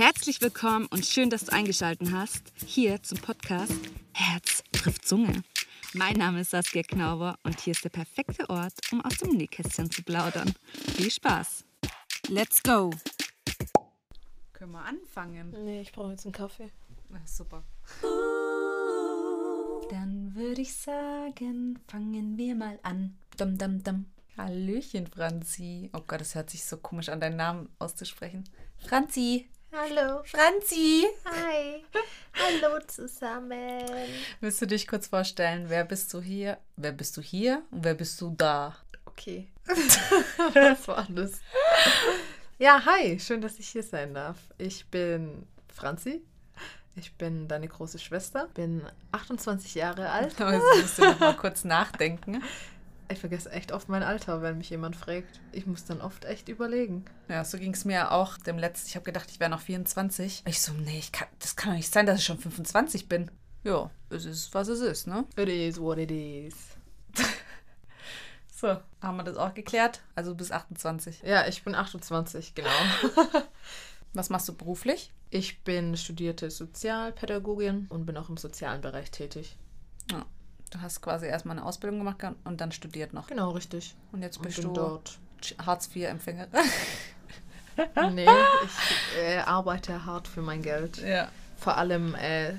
Herzlich willkommen und schön, dass du eingeschaltet hast hier zum Podcast Herz trifft Zunge. Mein Name ist Saskia Knauber und hier ist der perfekte Ort, um aus dem Nähkästchen zu plaudern. Viel Spaß! Let's go! Können wir anfangen? Nee, ich brauche jetzt einen Kaffee. Na, super. Dann würde ich sagen, fangen wir mal an. Dum, dum, dum. Hallöchen, Franzi. Oh Gott, es hört sich so komisch an, deinen Namen auszusprechen. Franzi. Hallo. Franzi. Hi. Hallo zusammen. Willst du dich kurz vorstellen? Wer bist du hier? Wer bist du hier und wer bist du da? Okay. Was war das? Ja, hi. Schön, dass ich hier sein darf. Ich bin Franzi. Ich bin deine große Schwester. Bin 28 Jahre alt. Also musst du noch mal kurz nachdenken. Ich vergesse echt oft mein Alter, wenn mich jemand fragt. Ich muss dann oft echt überlegen. Ja, so ging es mir auch dem letzten. Ich habe gedacht, ich wäre noch 24. Ich so, nee, ich kann, das kann doch nicht sein, dass ich schon 25 bin. Ja, es ist, was es ist, ne? It is what it is. So, haben wir das auch geklärt? Also bis 28. Ja, ich bin 28, genau. Was machst du beruflich? Ich bin studierte Sozialpädagogin und bin auch im sozialen Bereich tätig. Ja. Du hast quasi erstmal eine Ausbildung gemacht und dann studiert noch. Genau, richtig. Und jetzt Und bist bin du dort. Hartz-IV-Empfängerin. Nee, ich äh, arbeite hart für mein Geld. ja. Vor allem äh,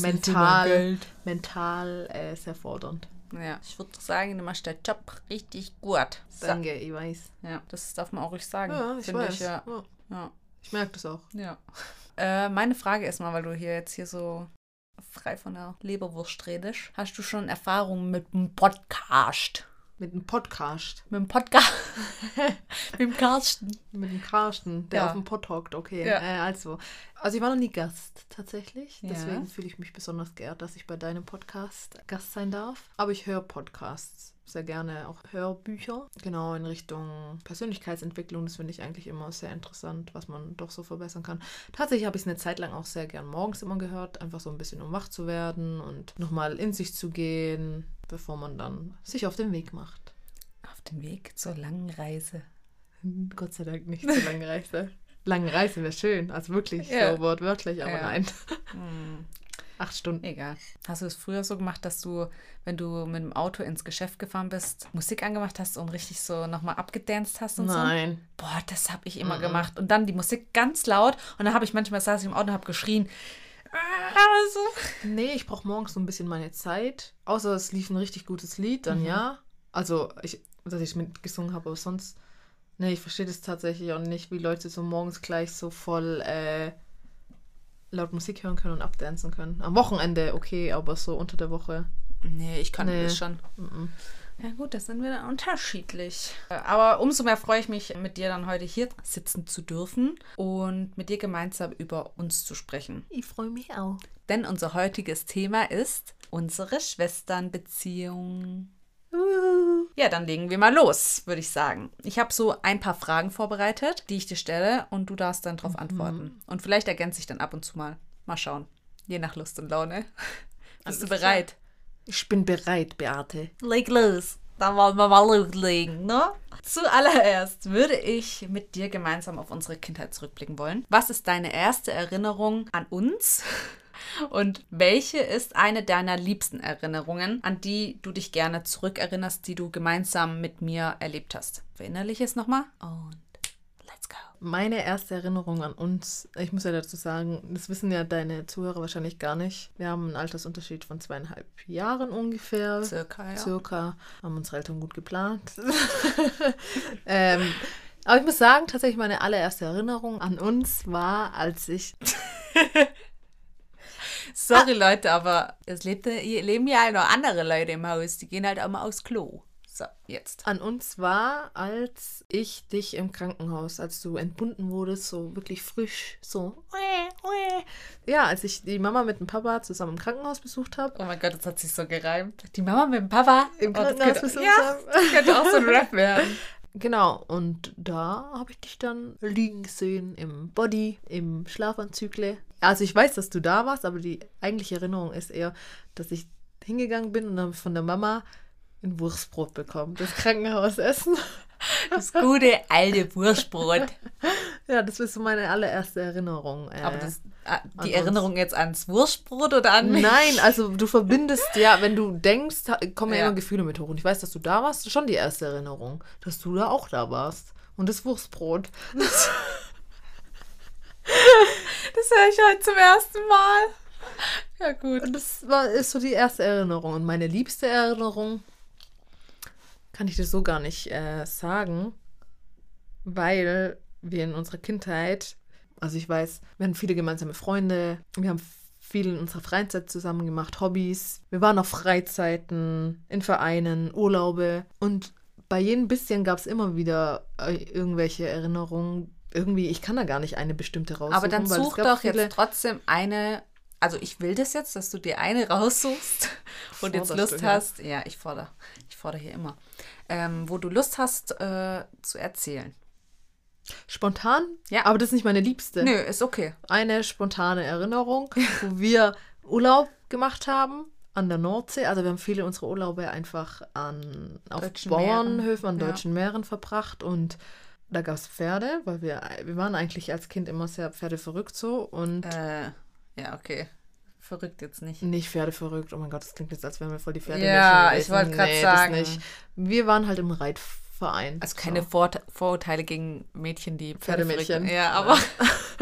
mental, mental äh, sehr fordernd. Ja, ich würde sagen, du machst den Job richtig gut. So. Danke, ich weiß. Ja, das darf man auch ruhig sagen. Ja, ich weiß. Ich, ja. Ja, Ja. ich merke das auch. ja. Äh, meine Frage ist mal, weil du hier jetzt hier so frei von der Leberwurst redest. Hast du schon Erfahrungen mit dem Podcast? Mit dem Podcast. Mit dem Podcast? mit dem Carsten? Mit dem Carsten, der Ja. auf dem Pott hockt, okay. Ja. Äh, also, also ich war noch nie Gast tatsächlich. Ja. Deswegen fühle ich mich besonders geehrt, dass ich bei deinem Podcast Gast sein darf. Aber ich höre Podcasts sehr gerne, auch Hörbücher. Genau, in Richtung Persönlichkeitsentwicklung. Das finde ich eigentlich immer sehr interessant, was man doch so verbessern kann. Tatsächlich habe ich es eine Zeit lang auch sehr gern morgens immer gehört, einfach so ein bisschen um wach zu werden und nochmal in sich zu gehen, bevor man dann sich auf den Weg macht. Auf dem Weg zur langen Reise. Gott sei Dank nicht so lange Reise. Lange Reise wäre schön, also wirklich Ja. so wortwörtlich, aber Ja. nein. Hm. Acht Stunden. Egal. Hast du es früher so gemacht, dass du, wenn du mit dem Auto ins Geschäft gefahren bist, Musik angemacht hast und richtig so nochmal abgedanced hast und so? Nein. Boah, das habe ich immer Mhm. gemacht. Und dann die Musik ganz laut und dann habe ich manchmal saß ich im Auto und habe geschrien. Ah, so. Nee, ich brauche morgens so ein bisschen meine Zeit. Außer es lief ein richtig gutes Lied, dann Mhm. ja. Also, ich, dass ich mitgesungen habe, aber sonst. Nee, ich verstehe das tatsächlich auch nicht, wie Leute so morgens gleich so voll äh, laut Musik hören können und abdancen können. Am Wochenende okay, aber so unter der Woche. Nee, ich kann Nee. das schon. mhm. Ja gut, das sind wir dann unterschiedlich. Aber umso mehr freue ich mich, mit dir dann heute hier sitzen zu dürfen und mit dir gemeinsam über uns zu sprechen. Ich freue mich auch. Denn unser heutiges Thema ist unsere Schwesternbeziehung. Ja, dann legen wir mal los, würde ich sagen. Ich habe so ein paar Fragen vorbereitet, die ich dir stelle und du darfst dann darauf antworten. Und vielleicht ergänze ich dann ab und zu mal. Mal schauen. Je nach Lust und Laune. Bist du Alles bereit? Ich bin bereit, Beate. Leg los. Dann wollen wir mal loslegen, ne? Zuallererst würde ich mit dir gemeinsam auf unsere Kindheit zurückblicken wollen. Was ist deine erste Erinnerung an uns? Und welche ist eine deiner liebsten Erinnerungen, an die du dich gerne zurückerinnerst, die du gemeinsam mit mir erlebt hast? Verinnerliche es nochmal und go. Meine erste Erinnerung an uns, ich muss ja dazu sagen, das wissen ja deine Zuhörer wahrscheinlich gar nicht. Wir haben einen Altersunterschied von zweieinhalb Jahren ungefähr. Circa, ja. Circa. Haben unsere Eltern gut geplant. ähm, aber ich muss sagen, tatsächlich meine allererste Erinnerung an uns war, als ich. Sorry Leute, aber es hier leben ja halt noch andere Leute im Haus, die gehen halt auch mal aufs Klo. So, jetzt. An uns war, als ich dich im Krankenhaus, als du entbunden wurdest, so wirklich frisch, so. Ja, als ich die Mama mit dem Papa zusammen im Krankenhaus besucht habe. Oh mein Gott, das hat sich so gereimt. Die Mama mit dem Papa Im Oh, Krankenhaus besucht ja, haben. das könnte auch so ein Rap werden. Genau, und da habe ich dich dann liegen gesehen im Body, im Schlafanzügle. Also ich weiß, dass du da warst, aber die eigentliche Erinnerung ist eher, dass ich hingegangen bin und dann von der Mama ein Wurstbrot bekommen. Das Krankenhausessen. Das gute alte Wurstbrot. Ja, das ist so meine allererste Erinnerung. Äh, Aber das, äh, die uns. Erinnerung jetzt ans Wurstbrot oder an mich? Nein, also du verbindest ja, wenn du denkst, kommen ja, Ja. immer Gefühle mit hoch. Und ich weiß, dass du da warst, das ist schon die erste Erinnerung, dass du da auch da warst. Und das Wurstbrot. Das höre ich heute zum ersten Mal. Ja, gut. Und das war, ist so die erste Erinnerung. Und meine liebste Erinnerung kann ich dir so gar nicht äh, sagen, weil wir in unserer Kindheit, also ich weiß, wir hatten viele gemeinsame Freunde, wir haben viel in unserer Freizeit zusammen gemacht, Hobbys, wir waren auf Freizeiten, in Vereinen, Urlaube und bei jedem bisschen gab es immer wieder äh, irgendwelche Erinnerungen. Irgendwie, ich kann da gar nicht eine bestimmte raussuchen. Aber dann such doch jetzt trotzdem eine. Also ich will das jetzt, dass du dir eine raussuchst und jetzt Lust hast. Ja, ich fordere. Ich fordere hier immer. Ähm, wo du Lust hast äh, zu erzählen. Spontan? Ja. Aber das ist nicht meine liebste. Nö, ist okay. Eine spontane Erinnerung, wo wir Urlaub gemacht haben an der Nordsee. Also wir haben viele unserer Urlaube einfach an, auf Deutschen Bauernhöfen, an Meeren, ja. deutschen Meeren verbracht und da gab es Pferde, weil wir, wir waren eigentlich als Kind immer sehr pferdeverrückt so und Äh, ja, okay. Verrückt jetzt nicht. nicht pferdeverrückt. Oh mein Gott, das klingt jetzt, als wären wir voll die Pferde. Ja, ich wollte grad sagen. Wir waren halt im Reitverein. Also keine so. Vor Vorurteile gegen Mädchen, die Pferdemädchen. Ja, aber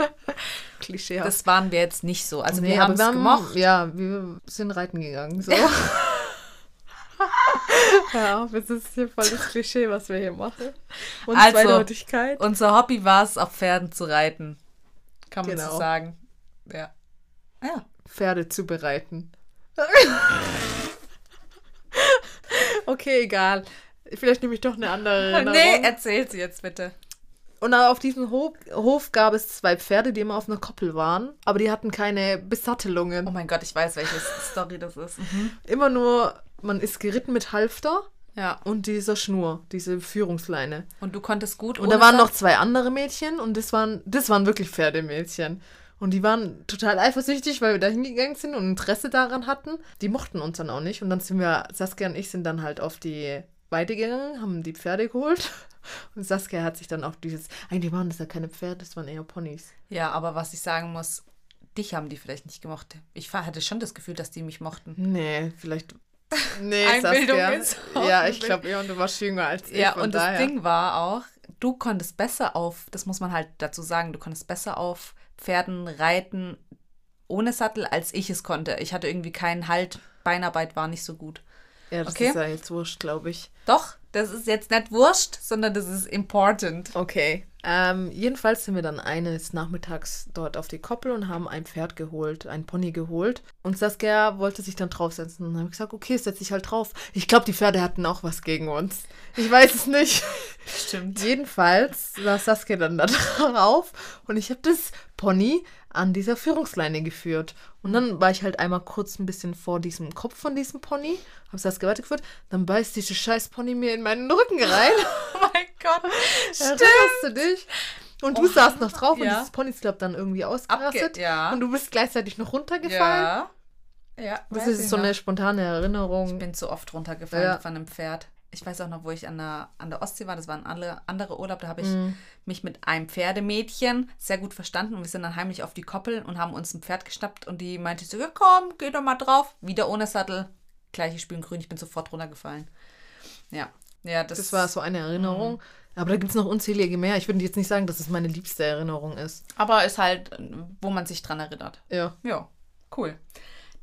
Klischee. das waren wir jetzt nicht so. Also Nee, wir haben es gemocht. Ja, wir sind reiten gegangen. So. ja, auf, jetzt ist hier voll das Klischee, was wir hier machen. Und Also, Zweideutigkeit. Unser Hobby war es, auf Pferden zu reiten. Kann man so Genau. sagen. Ja. Ja. Pferde zu bereiten. okay, egal. Vielleicht nehme ich doch eine andere Erinnerung. Nee, erzähl sie jetzt bitte. Und auf diesem Hof, Hof gab es zwei Pferde, die immer auf einer Koppel waren, aber die hatten keine Besattelungen. Oh mein Gott, ich weiß, welche Story das ist. Mhm. Immer nur, man ist geritten mit Halfter Ja. und dieser Schnur, diese Führungsleine. Und du konntest gut Und da waren noch zwei andere Mädchen und das waren, das waren wirklich Pferdemädchen. Und die waren total eifersüchtig, weil wir da hingegangen sind und Interesse daran hatten. Die mochten uns dann auch nicht. Und dann sind wir, Saskia und ich sind dann halt auf die Weide gegangen, haben die Pferde geholt. Und Saskia hat sich dann auch dieses, eigentlich waren das ja keine Pferde, das waren eher Ponys. Ja, aber was ich sagen muss, dich haben die vielleicht nicht gemocht. Ich hatte schon das Gefühl, dass die mich mochten. Nee, vielleicht. Nee, Einbildung Saskia. ist Ja, ich glaube eher, und du warst jünger als ich. Ja, und das daher. Ding war auch, du konntest besser auf, das muss man halt dazu sagen, du konntest besser auf Pferden reiten ohne Sattel, als ich es konnte. Ich hatte irgendwie keinen Halt, Beinarbeit war nicht so gut. Ja, das Okay. ist ja jetzt wurscht, glaube ich. Doch, das ist jetzt nicht wurscht, sondern das ist important. Okay. Ähm, jedenfalls sind wir dann eines Nachmittags dort auf die Koppel und haben ein Pferd geholt, ein Pony geholt. Und Saskia wollte sich dann draufsetzen. Und dann habe ich gesagt, okay, setz dich halt drauf. Ich glaube, die Pferde hatten auch was gegen uns. Ich weiß es nicht. Stimmt. Jedenfalls war Saskia dann da drauf und ich habe das Pony an dieser Führungsleine geführt. Und dann war ich halt einmal kurz ein bisschen vor diesem Kopf von diesem Pony, habe Saskia weitergeführt, dann beißt dieses scheiß Pony mir in meinen Rücken rein. Oh mein Gott. Erinnerst du dich? Und du Oh, saßt noch drauf und ja. dieses Pony ist, glaub dann irgendwie ausgerastet. Ja. Und du bist gleichzeitig noch runtergefallen. ja. Ja. Das ist ich so noch. eine spontane Ich Erinnerung. bin zu oft runtergefallen Ja. von einem Pferd. Ich weiß auch noch, wo ich an der, an der Ostsee war. Das war ein andere, Urlaub. Da habe ich Mhm. mich mit einem Pferdemädchen sehr gut verstanden. Und wir sind dann heimlich auf die Koppel und haben uns ein Pferd geschnappt. Und die meinte so, ja komm, geh doch mal drauf. Wieder ohne Sattel. Gleiche Spiel in grün. Ich bin sofort runtergefallen. Ja. Ja, das, Das war so eine Erinnerung. Aber da gibt es noch unzählige mehr. Ich würde jetzt nicht sagen, dass es meine liebste Erinnerung ist. Aber ist halt, wo man sich dran erinnert. Ja. Ja, cool.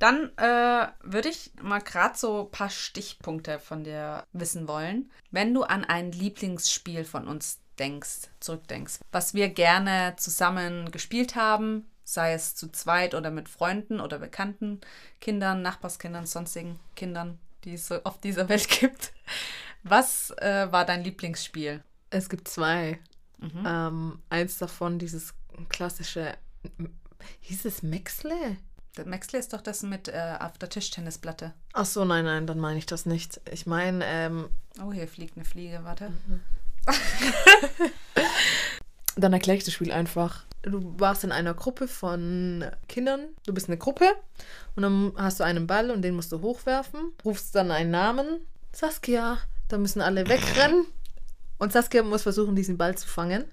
Dann äh, würde ich mal gerade so ein paar Stichpunkte von dir wissen wollen. Wenn du an ein Lieblingsspiel von uns denkst, zurückdenkst, was wir gerne zusammen gespielt haben, sei es zu zweit oder mit Freunden oder bekannten Kindern, Nachbarskindern, sonstigen Kindern, die es so auf dieser Welt gibt. Was äh, war dein Lieblingsspiel? Es gibt zwei. Mhm. Ähm, eins davon, dieses klassische. Hieß es Maxle? Maxley ist doch das mit äh, auf der Tischtennisplatte. Ach so, nein, nein, dann meine ich das nicht. Ich meine, ähm, Oh, hier fliegt eine Fliege, warte. Dann erkläre ich das Spiel einfach. Du warst in einer Gruppe von Kindern. Du bist eine Gruppe und dann hast du einen Ball und den musst du hochwerfen. Rufst dann einen Namen. Saskia. Da müssen alle wegrennen. Und Saskia muss versuchen, diesen Ball zu fangen.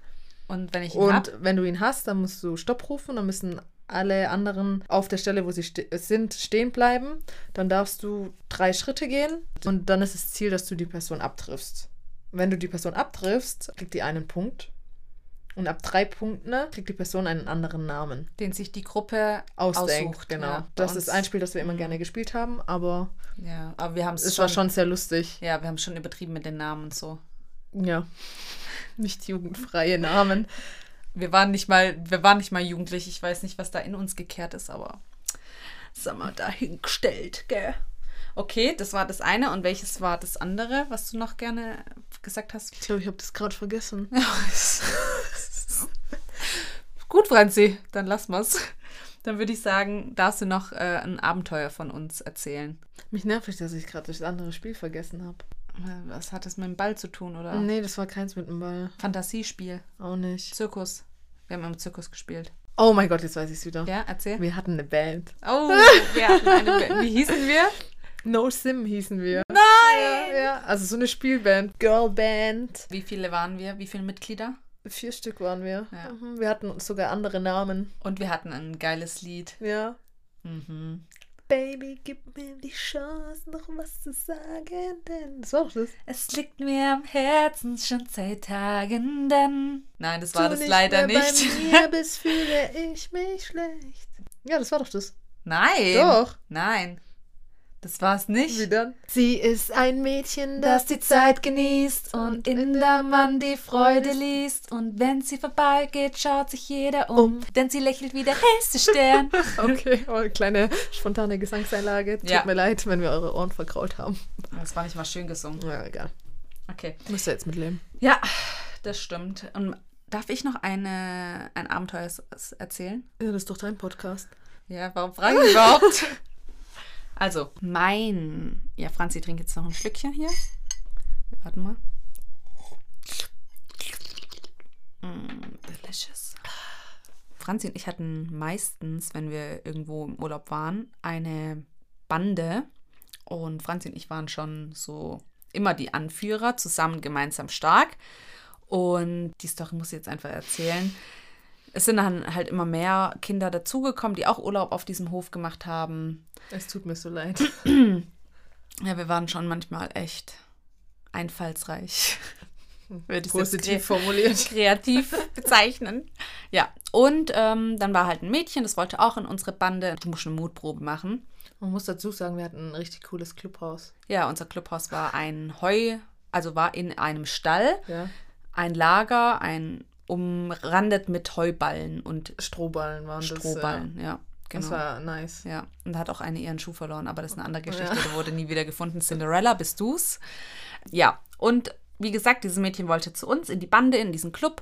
Und wenn ich ihn Und hab, wenn du ihn hast, dann musst du Stopp rufen. Dann müssen alle anderen auf der Stelle, wo sie ste sind, stehen bleiben. Dann darfst du drei Schritte gehen. Und dann ist das Ziel, dass du die Person abtriffst. Wenn du die Person abtriffst, kriegt die einen Punkt. Und ab drei Punkten kriegt die Person einen anderen Namen. den sich die Gruppe Ausdenkt, aussucht. genau. Ja, das ist ein Spiel, das wir immer gerne gespielt haben, aber Ja, aber wir haben es es schon, war schon sehr lustig. Ja, wir haben schon übertrieben mit den Namen und so. Ja. Nicht jugendfreie Namen. Wir waren nicht mal, wir waren nicht mal jugendlich. Ich weiß nicht, was da in uns gekehrt ist, aber sag mal dahingestellt, gell? Okay, das war das eine. Und welches war das andere, was du noch gerne gesagt hast? Ich glaube, ich habe das gerade vergessen. Gut, Franzi, dann lass mal's. Dann würde ich sagen, darfst du noch äh, ein Abenteuer von uns erzählen. Mich nervt, dass ich gerade das andere Spiel vergessen habe. Was hat das mit dem Ball zu tun, oder? Nee, das war keins mit dem Ball. Fantasiespiel, Auch nicht. Zirkus. Wir haben im Zirkus gespielt. Oh mein Gott, jetzt weiß ich es wieder. Ja, erzähl. Wir hatten eine Band. Oh, wir hatten eine Band. Wie hießen wir? No Sim hießen wir. Nein! Ja, ja, also so eine Spielband. Girlband. Wie viele waren wir? Wie viele Mitglieder? Vier Stück waren wir. Ja. Mhm, Wir hatten sogar andere Namen. Und wir hatten ein geiles Lied. Ja. Mhm. Baby, gib mir die Chance, noch was zu sagen, denn. Das war doch das. Es liegt mir am Herzen schon seit Tagen, denn. Nein, das war das leider mehr nicht. Bei mir bist, fühle ich mich schlecht. Ja, das war doch das. Nein. Doch. Nein. Das war es nicht. Wie dann? Sie ist ein Mädchen, das die Zeit genießt und in der Mann die Freude liest. Und wenn sie vorbeigeht, schaut sich jeder um, Um. denn sie lächelt wie der hellste Stern. Okay, oh, kleine spontane Gesangseinlage. Tut Ja. mir leid, wenn wir eure Ohren verkraut haben. Das war nicht mal schön gesungen. Ja, egal. Okay. Müsst ihr jetzt mitleben. Ja, das stimmt. Und darf ich noch eine, ein Abenteuer erzählen? Ja, das ist doch dein Podcast. Ja, warum frage ich überhaupt? Also, mein. Ja, Franzi trinkt jetzt noch ein Schlückchen hier. Wir warten mal. Mm, delicious. Franzi und ich hatten meistens, wenn wir irgendwo im Urlaub waren, eine Bande. Und Franzi und ich waren schon so immer die Anführer, zusammen gemeinsam stark. Und die Story muss ich jetzt einfach erzählen. Es sind dann halt immer mehr Kinder dazugekommen, die auch Urlaub auf diesem Hof gemacht haben. Es tut mir so leid. Ja, wir waren schon manchmal echt einfallsreich. Würde ich Positiv formuliert. kreativ bezeichnen. Ja, und ähm, dann war halt ein Mädchen, das wollte auch in unsere Bande. Du musst eine Mutprobe machen. Man muss dazu sagen, wir hatten ein richtig cooles Clubhaus. Ja, unser Clubhaus war ein Heu, also war in einem Stall, Ja. ein Lager, ein umrandet mit Heuballen und Strohballen waren Strohballen. Ja, Das, genau. ja. Das war nice. Ja, und da hat auch eine ihren Schuh verloren, aber das ist eine andere Geschichte, Ja. die wurde nie wieder gefunden. Cinderella, bist du's? Ja, und wie gesagt, dieses Mädchen wollte zu uns in die Bande, in diesen Club.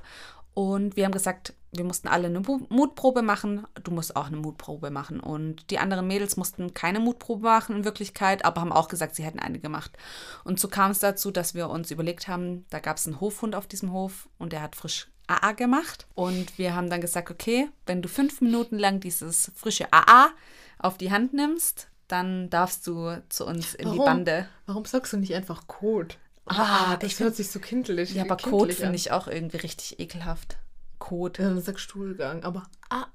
Und wir haben gesagt, wir mussten alle eine Mu- Mutprobe machen. Du musst auch eine Mutprobe machen. Und die anderen Mädels mussten keine Mutprobe machen in Wirklichkeit, aber haben auch gesagt, sie hätten eine gemacht. Und so kam es dazu, dass wir uns überlegt haben, da gab es einen Hofhund auf diesem Hof und der hat frisch AA gemacht. Und wir haben dann gesagt, okay, wenn du fünf Minuten lang dieses frische AA auf die Hand nimmst, dann darfst du zu uns in die Warum? Bande. Warum sagst du nicht einfach Code? Ah, das ich hört sich so kindlich Ja, aber kindlich Code an. finde ich auch irgendwie richtig ekelhaft. Code. Ja, dann sag Stuhlgang. Aber AA,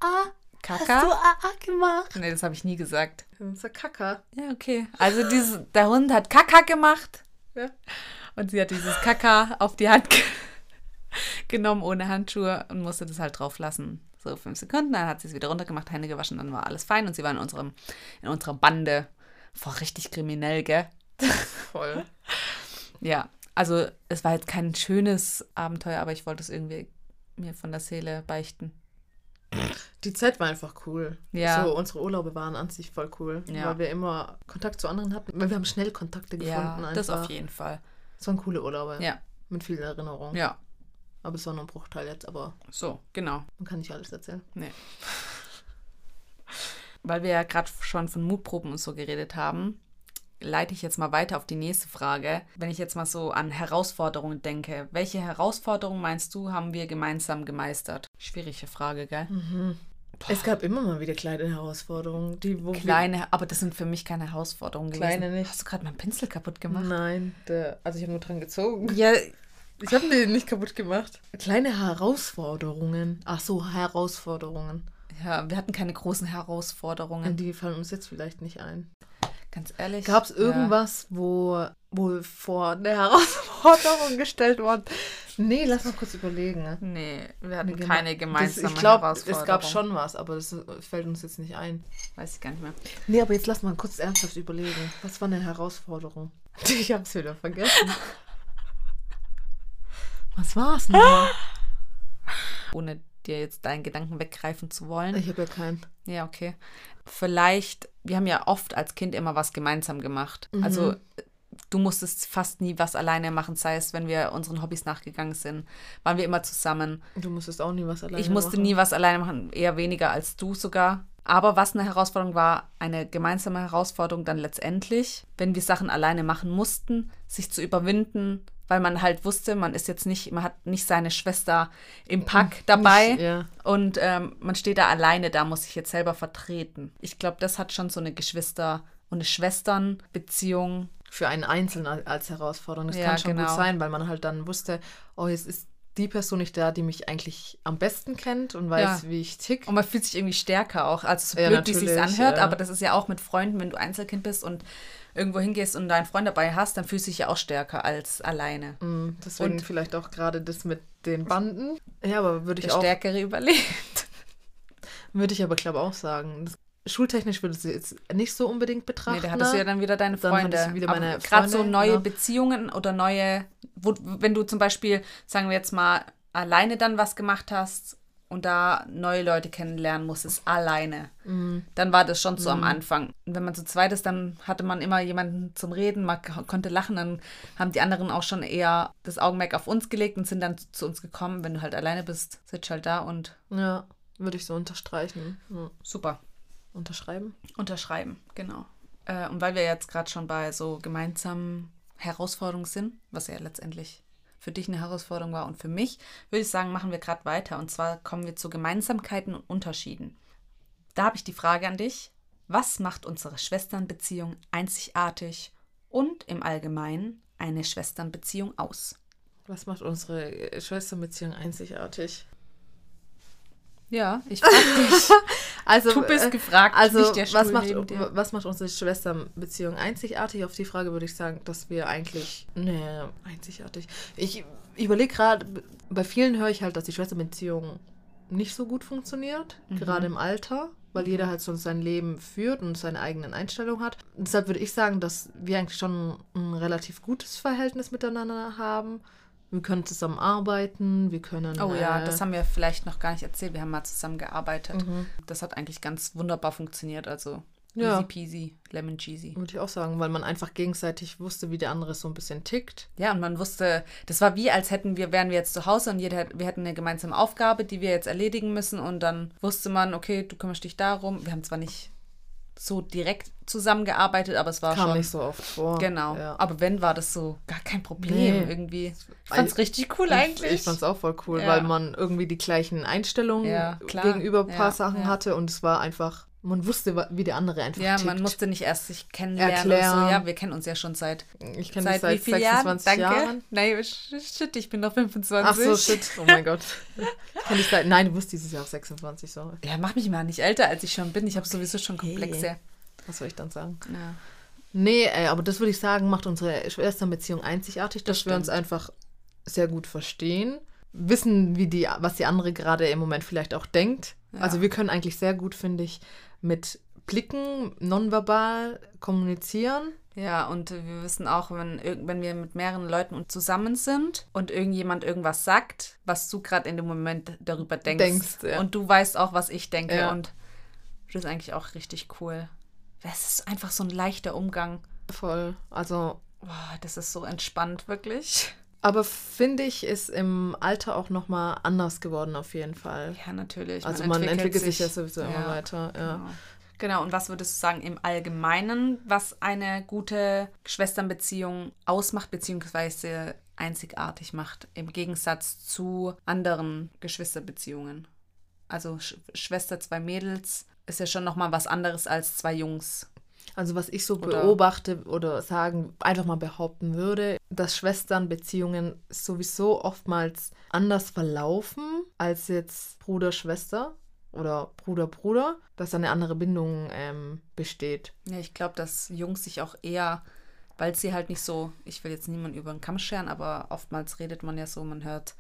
Kaka? hast du AA gemacht? Nee, das habe ich nie gesagt. Dann sag Kaka. Ja, okay. Also dieses, der Hund hat Kaka gemacht Ja. und sie hat dieses Kaka auf die Hand ge genommen ohne Handschuhe und musste das halt drauf lassen. So fünf Sekunden, dann hat sie es wieder runtergemacht, Hände gewaschen, dann war alles fein und sie war in unserem, in unserer Bande. War richtig kriminell, gell? Voll. Ja, also es war jetzt kein schönes Abenteuer, aber ich wollte es irgendwie mir von der Seele beichten. Die Zeit war einfach cool. Ja. So, unsere Urlaube waren an sich voll cool. Ja. Weil wir immer Kontakt zu anderen hatten. Weil wir haben schnell Kontakte gefunden. Ja, das einfach. auf jeden Fall. Es waren coole Urlaube. Ja, Mit vielen Erinnerungen. ja, Aber es war nur ein Bruchteil jetzt, aber so, genau. man kann nicht alles erzählen. Nee. Weil wir ja gerade schon von Mutproben und so geredet haben, leite ich jetzt mal weiter auf die nächste Frage. Wenn ich jetzt mal so an Herausforderungen denke, welche Herausforderungen meinst du, haben wir gemeinsam gemeistert? Schwierige Frage, gell? Es gab immer mal wieder kleine Herausforderungen, die wo Kleine, aber das sind für mich keine Herausforderungen gewesen. Kleine nicht. Hast du gerade meinen Pinsel kaputt gemacht? Nein, der, also ich habe nur dran gezogen. Ja, Ich habe den nicht kaputt gemacht. Kleine Herausforderungen. Ach so, Herausforderungen. Ja, wir hatten keine großen Herausforderungen. Die fallen uns jetzt vielleicht nicht ein. Ganz ehrlich. Gab es irgendwas, ja. wo, wo vor eine Herausforderung gestellt worden? Nee, lass mal kurz überlegen. Nee, wir hatten Geme keine gemeinsame das, ich glaub, Herausforderung. Es gab schon was, aber das fällt uns jetzt nicht ein. Weiß ich gar nicht mehr. Nee, aber jetzt lass mal kurz ernsthaft überlegen. Was war eine Herausforderung? Ich hab's wieder vergessen. Was war's denn? Ohne dir jetzt deinen Gedanken weggreifen zu wollen. Ich habe ja keinen. Ja, okay. Vielleicht, wir haben ja oft als Kind immer was gemeinsam gemacht. Mhm. Also du musstest fast nie was alleine machen, sei es, wenn wir unseren Hobbys nachgegangen sind, waren wir immer zusammen. Du musstest auch nie was alleine machen. Ich musste machen. nie was alleine machen, eher weniger als du sogar. Aber was eine Herausforderung war, eine gemeinsame Herausforderung dann letztendlich, wenn wir Sachen alleine machen mussten, sich zu überwinden, weil man halt wusste, man ist jetzt nicht, man hat nicht seine Schwester im Pack dabei nicht, ja. und ähm, man steht da alleine, da muss ich jetzt selber vertreten. Ich glaube, das hat schon so eine Geschwister- und eine Schwesternbeziehung. Für einen Einzelnen als Herausforderung. Das ja, kann schon genau. gut sein, weil man halt dann wusste, oh, jetzt ist die Person nicht da, die mich eigentlich am besten kennt und weiß, ja. wie ich tick. Und man fühlt sich irgendwie stärker auch. Also so blöd, ja, wie es sich anhört, ja. aber das ist ja auch mit Freunden, wenn du Einzelkind bist und irgendwo hingehst und deinen Freund dabei hast, dann fühlst du dich ja auch stärker als alleine. Mm, deswegen und vielleicht auch gerade das mit den Banden. Ja, aber würde ich der auch. Stärkere überlebt. Würde ich aber, glaube auch sagen. Schultechnisch würde sie jetzt nicht so unbedingt betrachten. Nee, da hattest du ja dann wieder deine Freunde. Dann wieder meine Gerade so neue ja. Beziehungen oder neue, wo, wenn du zum Beispiel, sagen wir jetzt mal, alleine dann was gemacht hast und da neue Leute kennenlernen musstest, alleine. Mhm. Dann war das schon so mhm. am Anfang. Und wenn man zu zweit ist, dann hatte man immer jemanden zum Reden, man konnte lachen, dann haben die anderen auch schon eher das Augenmerk auf uns gelegt und sind dann zu uns gekommen. Wenn du halt alleine bist, sitzt halt da und. Ja, würde ich so unterstreichen. Ja. Super. Unterschreiben? Unterschreiben, genau. Äh, und weil wir jetzt gerade schon bei so gemeinsamen Herausforderungen sind, was ja letztendlich für dich eine Herausforderung war und für mich, würde ich sagen, machen wir gerade weiter. Und zwar kommen wir zu Gemeinsamkeiten und Unterschieden. Da habe ich die Frage an dich. Was macht unsere Schwesternbeziehung einzigartig und im Allgemeinen eine Schwesternbeziehung aus? Was macht unsere Schwesternbeziehung einzigartig? Ja, ich frage dich. also, du bist äh, gefragt, also, nicht der Stuhl was macht, was macht unsere Schwesterbeziehung einzigartig? Auf die Frage würde ich sagen, dass wir eigentlich. Nee, einzigartig. Ich überlege gerade, bei vielen höre ich halt, dass die Schwesterbeziehung nicht so gut funktioniert, mhm. gerade im Alter, weil jeder halt so sein Leben führt und seine eigenen Einstellungen hat. Deshalb würde ich sagen, dass wir eigentlich schon ein relativ gutes Verhältnis miteinander haben wir können zusammen arbeiten, wir können. Oh ja, äh, das haben wir vielleicht noch gar nicht erzählt. Wir haben mal zusammen gearbeitet. Mhm. Das hat eigentlich ganz wunderbar funktioniert. Also ja. easy peasy, lemon cheesy. Würde ich auch sagen, weil man einfach gegenseitig wusste, wie der andere so ein bisschen tickt. Ja, und man wusste, das war wie, als hätten wir, wären wir jetzt zu Hause und jeder, wir hätten eine gemeinsame Aufgabe, die wir jetzt erledigen müssen. Und dann wusste man, okay, du kümmerst dich darum. Wir haben zwar nicht so direkt zusammengearbeitet, aber es war Kam schon. nicht so oft vor. Genau. Ja. Aber wenn, war das so gar kein Problem nee. irgendwie. Ich fand es richtig cool eigentlich. Ich, ich fand es auch voll cool, ja. weil man irgendwie die gleichen Einstellungen ja, gegenüber ein paar Sachen hatte und es war einfach. Man wusste, wie der andere einfach Ja, tickt. man musste nicht erst sich kennenlernen. Erklären. So. Ja, wir kennen uns ja schon seit. Ich kenne dich seit 26 Jahren. Danke. Jahren. Nein, shit, ich bin noch 25. Ach so, shit. Oh mein Gott. Kenn ich seit. Nein, du bist dieses Jahr auch 26, so. Ja, mach mich mal nicht älter, als ich schon bin. Ich habe sowieso schon Komplexe. Hey. Was soll ich dann sagen? Ja. Nee, ey, aber das würde ich sagen, macht unsere Schwesterbeziehung einzigartig, dass das wir uns einfach sehr gut verstehen, wissen, wie die, was die andere gerade im Moment vielleicht auch denkt. Ja. Also wir können eigentlich sehr gut, finde ich, mit Blicken nonverbal kommunizieren. Ja, und wir wissen auch, wenn, wenn wir mit mehreren Leuten zusammen sind und irgendjemand irgendwas sagt, was du gerade in dem Moment darüber denkst. denkst ja. Und du weißt auch, was ich denke. Ja. Und das ist eigentlich auch richtig cool. Das ist einfach so ein leichter Umgang. Voll. Also. Boah, das ist so entspannt, wirklich. Aber finde ich, ist im Alter auch nochmal anders geworden, auf jeden Fall. Ja, natürlich. Also man, man entwickelt, entwickelt, sich ja sowieso ja, immer weiter. Ja. Genau. genau, und was würdest du sagen im Allgemeinen, was eine gute Schwesternbeziehung ausmacht, beziehungsweise einzigartig macht, im Gegensatz zu anderen Geschwisterbeziehungen? Also Sch Schwester, zwei Mädels, ist ja schon nochmal was anderes als zwei Jungs. Also was ich so Oder- beobachte oder sagen, einfach mal behaupten würde, dass Schwesternbeziehungen sowieso oftmals anders verlaufen als jetzt Bruder-Schwester oder Bruder-Bruder, dass da eine andere Bindung ähm, besteht. Ja, ich glaube, dass Jungs sich auch eher, weil sie halt nicht so, ich will jetzt niemanden über den Kamm scheren, aber oftmals redet man ja so, man hört,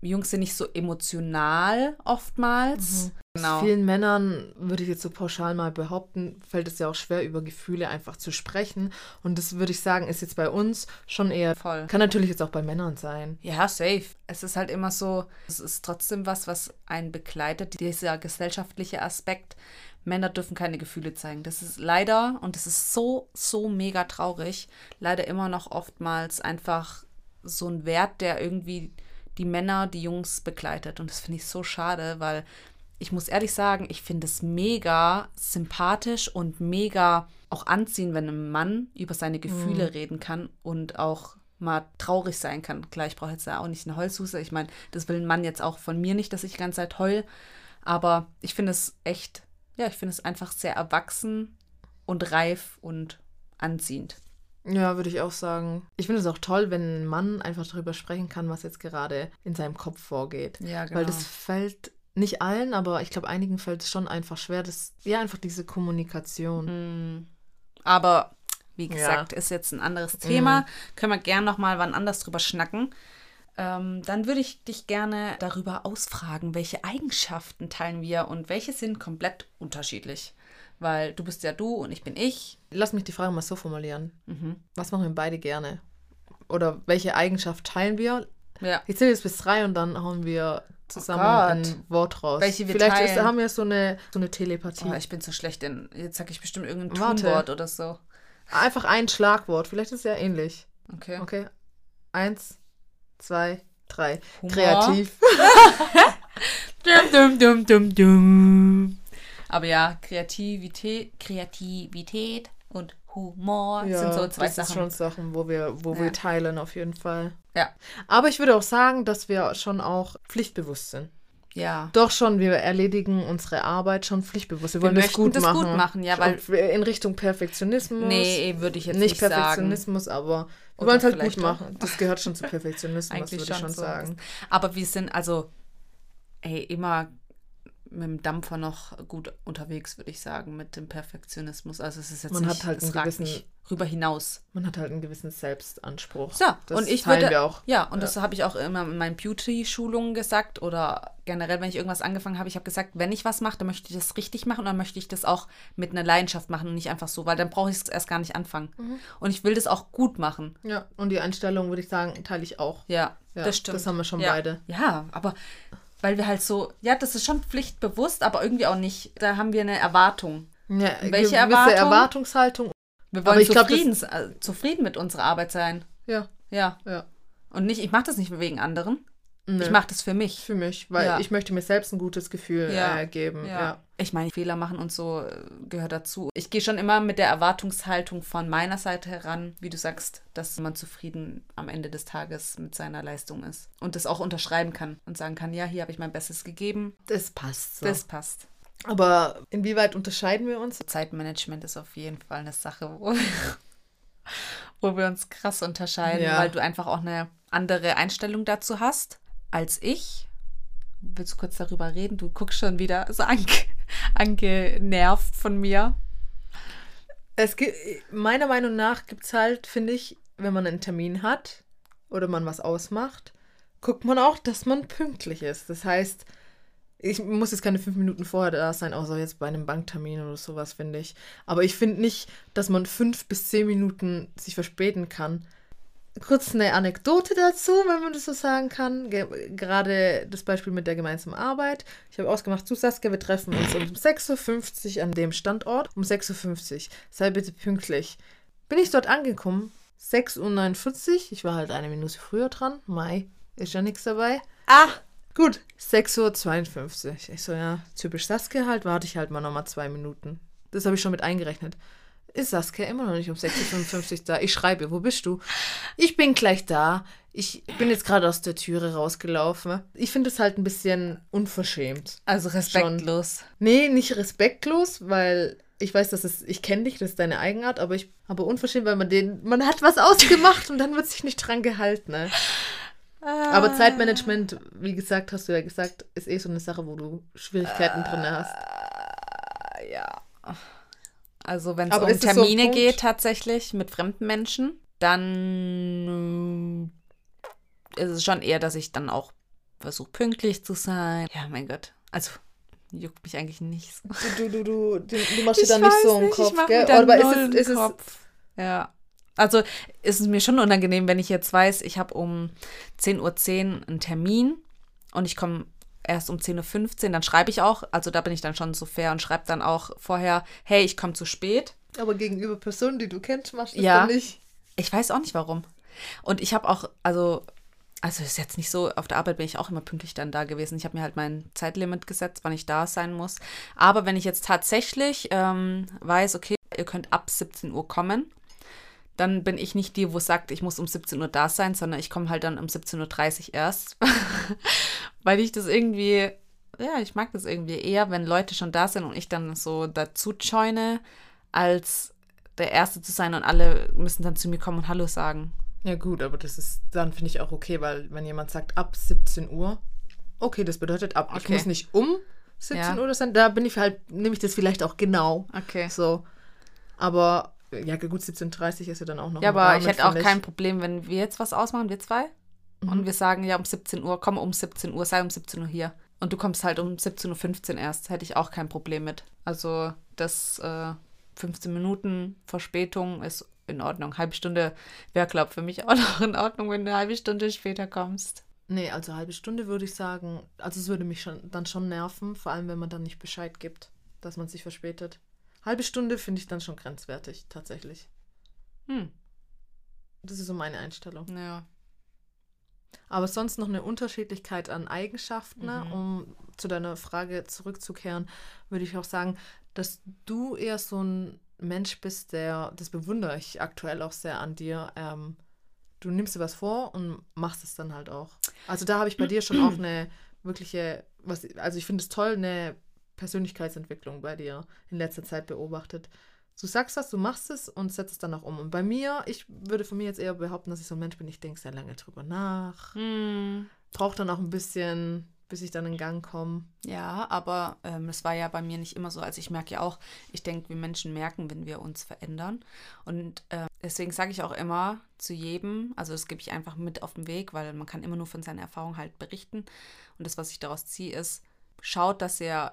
Jungs sind nicht so emotional oftmals. Genau. Vielen Männern, würde ich jetzt so pauschal mal behaupten, fällt es ja auch schwer, über Gefühle einfach zu sprechen. Und das würde ich sagen, ist jetzt bei uns schon eher, Voll. kann natürlich jetzt auch bei Männern sein. Ja, safe. Es ist halt immer so, es ist trotzdem was, was einen begleitet, dieser gesellschaftliche Aspekt. Männer dürfen keine Gefühle zeigen. Das ist leider, und das ist so, so mega traurig, leider immer noch oftmals einfach so ein Wert, der irgendwie die Männer, die Jungs begleitet. Und das finde ich so schade, weil ich muss ehrlich sagen, ich finde es mega sympathisch und mega auch anziehend, wenn ein Mann über seine Gefühle reden kann und auch mal traurig sein kann. Klar, ich brauche jetzt ja auch nicht eine Heulsuse. Ich meine, das will ein Mann jetzt auch von mir nicht, dass ich die ganze Zeit heul. Aber ich finde es echt, ja, ich finde es einfach sehr erwachsen und reif und anziehend. Ja, würde ich auch sagen. Ich finde es auch toll, wenn ein Mann einfach darüber sprechen kann, was jetzt gerade in seinem Kopf vorgeht. Ja, Weil das fällt nicht allen, aber ich glaube, einigen fällt es schon einfach schwer. Das, ja, einfach diese Kommunikation. Aber wie Ja. gesagt, ist jetzt ein anderes Thema. Können wir gern noch mal wann anders drüber schnacken. Ähm, dann würde ich dich gerne darüber ausfragen, welche Eigenschaften teilen wir und welche sind komplett unterschiedlich. Weil du bist ja du und ich bin ich. Lass mich die Frage mal so formulieren. Mhm. Was machen wir beide gerne? Oder welche Eigenschaft teilen wir? Ja. Ich zähle jetzt bis drei und dann hauen wir zusammen Oh ein Wort raus. Welche wir Vielleicht ist, haben wir so eine, so eine Telepathie. Oh, ich bin so schlecht in. Jetzt sag ich bestimmt irgendein Warte. Tunwort oder so. Einfach ein Schlagwort. Vielleicht ist es ja ähnlich. Okay. Okay. Eins, zwei, drei. Humor. Kreativ. Dum, dum, dum, dum, dum. Aber ja, Kreativität, Kreativität und Humor sind so zwei das Sachen. sind schon Sachen, wo wir, wo Ja. wir teilen auf jeden Fall. Ja. Aber ich würde auch sagen, dass wir schon auch pflichtbewusst sind. Ja. Doch schon, wir erledigen unsere Arbeit schon pflichtbewusst. Wir Wir wollen das gut das machen. gut machen, ja, weil- in Richtung Perfektionismus. Nee, würde ich jetzt nicht nicht sagen. Perfektionismus, aber wir wollen es halt gut machen. Das gehört schon zu Perfektionismus, würde ich schon so. sagen. Aber wir sind also, ey, immer mit dem Dampfer noch gut unterwegs, würde ich sagen, mit dem Perfektionismus. Also es ist jetzt Man nicht, hat halt es gewissen- nicht rüber hinaus. Man hat halt einen gewissen Selbstanspruch. So, das und ich teilen würde, wir auch. ja, und das habe ich auch immer in meinen Beauty-Schulungen gesagt oder generell, wenn ich irgendwas angefangen habe, ich habe gesagt, wenn ich was mache, dann möchte ich das richtig machen und dann möchte ich das auch mit einer Leidenschaft machen und nicht einfach so, weil dann brauche ich es erst gar nicht anfangen. Mhm. Und ich will das auch gut machen. Ja, und die Einstellung, würde ich sagen, teile ich auch. Ja, Ja, das stimmt. das haben wir schon ja. beide. Ja, aber weil wir halt so, ja, das ist schon pflichtbewusst, aber irgendwie auch nicht. Da haben wir eine Erwartung. Ja, Welche Erwartung? Erwartungshaltung. Wir Aber wollen ich glaub, zufrieden, äh, zufrieden mit unserer Arbeit sein. Ja, Ja. ja. Und nicht, ich mache das nicht wegen anderen. Nee. Ich mache das für mich. für mich, weil Ja. ich möchte mir selbst ein gutes Gefühl Ja. äh, geben. Ja. Ich meine, Fehler machen und so äh, gehört dazu. Ich gehe schon immer mit der Erwartungshaltung von meiner Seite heran, wie du sagst, dass man zufrieden am Ende des Tages mit seiner Leistung ist. Und das auch unterschreiben kann und sagen kann, ja, hier habe ich mein Bestes gegeben. Das passt so. Das passt. Aber inwieweit unterscheiden wir uns? Zeitmanagement ist auf jeden Fall eine Sache, wo, wo wir uns krass unterscheiden, Ja. weil du einfach auch eine andere Einstellung dazu hast als ich. Willst du kurz darüber reden? Du guckst schon wieder so ange angenervt von mir. Es gibt, meiner Meinung nach gibt es halt, finde ich, wenn man einen Termin hat oder man was ausmacht, guckt man auch, dass man pünktlich ist. Das heißt, ich muss jetzt keine fünf Minuten vorher da sein, außer jetzt bei einem Banktermin oder sowas, finde ich. Aber ich finde nicht, dass man fünf bis zehn Minuten sich verspäten kann. Kurz eine Anekdote dazu, wenn man das so sagen kann. Ge gerade das Beispiel mit der gemeinsamen Arbeit. Ich habe ausgemacht, du Saskia, wir treffen uns um 6.50 Uhr an dem Standort. Um 6.50 Uhr. Sei bitte pünktlich. Bin ich dort angekommen? 6.49 Uhr. Ich war halt eine Minute früher dran. Mai, ist ja nichts dabei. Ah! Gut, 6.52 Uhr. Ich so, ja, typisch Saskia halt, warte ich halt mal nochmal zwei Minuten. Das habe ich schon mit eingerechnet. Ist Saskia immer noch nicht um 6.55 Uhr da? Ich schreibe, wo bist du? Ich bin gleich da. Ich bin jetzt gerade aus der Türe rausgelaufen. Ich finde es halt ein bisschen unverschämt. Also respektlos. Nee, nicht respektlos, weil ich weiß, dass es, ich kenne dich, das ist deine Eigenart, aber ich habe unverschämt, weil man den, man hat was ausgemacht und dann wird sich nicht dran gehalten. Ne? Aber Zeitmanagement, wie gesagt, hast du ja gesagt, ist eh so eine Sache, wo du Schwierigkeiten drin hast. Äh, ja. Also wenn es um so Termine Punkt? geht tatsächlich mit fremden Menschen, dann äh, ist es schon eher, dass ich dann auch versuche pünktlich zu sein. Ja, mein Gott. Also juckt mich eigentlich nicht so. Du, du, du, du, du machst dir da nicht so einen nicht, Kopf, ich gell? mir Aber null ist es, ist es, Kopf. Ja. Also ist es mir schon unangenehm, wenn ich jetzt weiß, ich habe um 10.10 Uhr einen Termin und ich komme erst um 10.15 Uhr, dann schreibe ich auch, also da bin ich dann schon so fair und schreibe dann auch vorher, hey, ich komme zu spät. aber gegenüber Personen, die du kennst, machst du das Ja. nicht. Ich weiß auch nicht warum. Und ich habe auch, also, also ist jetzt nicht so, auf der Arbeit bin ich auch immer pünktlich dann da gewesen. Ich habe mir halt mein Zeitlimit gesetzt, wann ich da sein muss. Aber wenn ich jetzt tatsächlich ähm, weiß, okay, ihr könnt ab 17 Uhr kommen, dann bin ich nicht die, wo sagt, ich muss um 17 Uhr da sein, sondern ich komme halt dann um 17.30 Uhr erst. Weil ich das irgendwie, ja, ich mag das irgendwie eher, wenn Leute schon da sind und ich dann so dazu joine, als der Erste zu sein und alle müssen dann zu mir kommen und Hallo sagen. Ja gut, aber das ist, dann finde ich auch okay, weil wenn jemand sagt ab 17 Uhr, okay, das bedeutet ab. Ich Okay. muss nicht um 17 Ja. Uhr sein, da bin ich halt, nehme ich das vielleicht auch genau. Okay. So. Aber ja gut, 17.30 Uhr ist ja dann auch noch Ja, aber Rahmen, ich hätte auch kein Problem, wenn wir jetzt was ausmachen, wir zwei, Mhm. und wir sagen, ja, um 17 Uhr, komm um 17 Uhr, sei um 17 Uhr hier. Und du kommst halt um 17.15 Uhr erst, hätte ich auch kein Problem mit. Also das äh, 15 Minuten Verspätung ist in Ordnung. Halbe Stunde wäre, glaube ich, für mich auch noch in Ordnung, wenn du eine halbe Stunde später kommst. Nee, also halbe Stunde würde ich sagen, also es würde mich schon, dann schon nerven, vor allem wenn man dann nicht Bescheid gibt, dass man sich verspätet. Halbe Stunde finde ich dann schon grenzwertig, tatsächlich. Hm, Das ist so meine Einstellung. ja. Aber sonst noch eine Unterschiedlichkeit an Eigenschaften, ne? Mhm. um zu deiner Frage zurückzukehren, würde ich auch sagen, dass du eher so ein Mensch bist, der, das bewundere ich aktuell auch sehr an dir, ähm, du nimmst dir was vor und machst es dann halt auch. Also da habe ich bei dir schon auch eine wirkliche, was, also ich finde es toll, eine Persönlichkeitsentwicklung bei dir in letzter Zeit beobachtet. Du sagst was, du machst es und setzt es dann auch um. Und bei mir, ich würde von mir jetzt eher behaupten, dass ich so ein Mensch bin, ich denke sehr lange drüber nach, Hm. brauche dann auch ein bisschen, bis ich dann in Gang komme. Ja, aber ähm, es war ja bei mir nicht immer so. Also ich merke ja auch, ich denke, wir Menschen merken, wenn wir uns verändern. Und äh, deswegen sage ich auch immer zu jedem, also das gebe ich einfach mit auf den Weg, weil man kann immer nur von seinen Erfahrungen halt berichten. Und das, was ich daraus ziehe, ist, schaut, dass ihr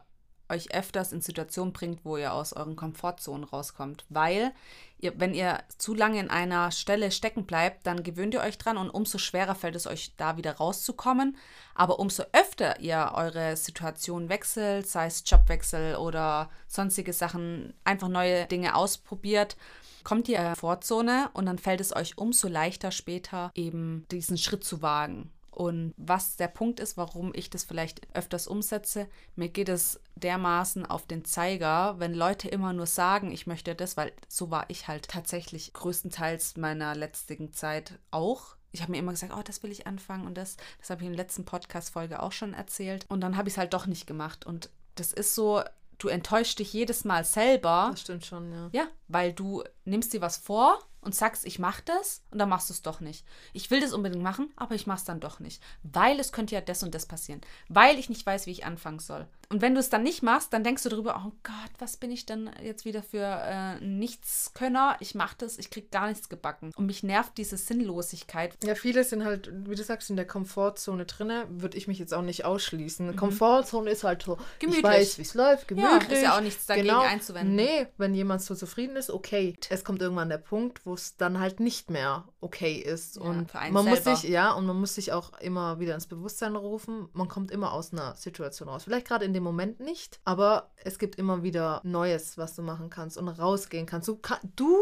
euch öfters in Situationen bringt, wo ihr aus euren Komfortzonen rauskommt. Weil, ihr, wenn ihr zu lange in einer Stelle stecken bleibt, dann gewöhnt ihr euch dran und umso schwerer fällt es euch, da wieder rauszukommen. Aber umso öfter ihr eure Situation wechselt, sei es Jobwechsel oder sonstige Sachen, einfach neue Dinge ausprobiert, kommt ihr in Komfortzone und dann fällt es euch umso leichter später eben diesen Schritt zu wagen. Und was der Punkt ist, warum ich das vielleicht öfters umsetze, mir geht es dermaßen auf den Zeiger, wenn Leute immer nur sagen, ich möchte das, weil so war ich halt tatsächlich größtenteils meiner letztigen Zeit auch. Ich habe mir immer gesagt, oh, das will ich anfangen und das, das habe ich in der letzten Podcast-Folge auch schon erzählt. Und dann habe ich es halt doch nicht gemacht. Und das ist so, du enttäuschst dich jedes Mal selber. Das stimmt schon, ja. Ja, weil du nimmst dir was vor und sagst, ich mach das und dann machst du es doch nicht. Ich will das unbedingt machen, aber ich mach's dann doch nicht, weil es könnte ja das und das passieren, weil ich nicht weiß, wie ich anfangen soll. Und wenn du es dann nicht machst, dann denkst du darüber, oh Gott, was bin ich denn jetzt wieder für äh, Nichtskönner? Ich mach das, ich krieg gar nichts gebacken. Und mich nervt diese Sinnlosigkeit. Ja, viele sind halt, wie du sagst, in der Komfortzone drinne, würde ich mich jetzt auch nicht ausschließen. Komfortzone ist halt so, Mhm. Gemütlich. ich weiß, wie es läuft, Ja, gemütlich. ist ja auch nichts dagegen einzuwenden. Nee, wenn jemand so zufrieden ist, okay. Es kommt irgendwann der Punkt, wo es dann halt nicht mehr okay ist. Ja, und man muss sich, ja, und man muss sich auch immer wieder ins Bewusstsein rufen. Man kommt immer aus einer Situation raus. Vielleicht gerade in dem Moment nicht, aber es gibt immer wieder Neues, was du machen kannst und rausgehen kannst. Du, kann, du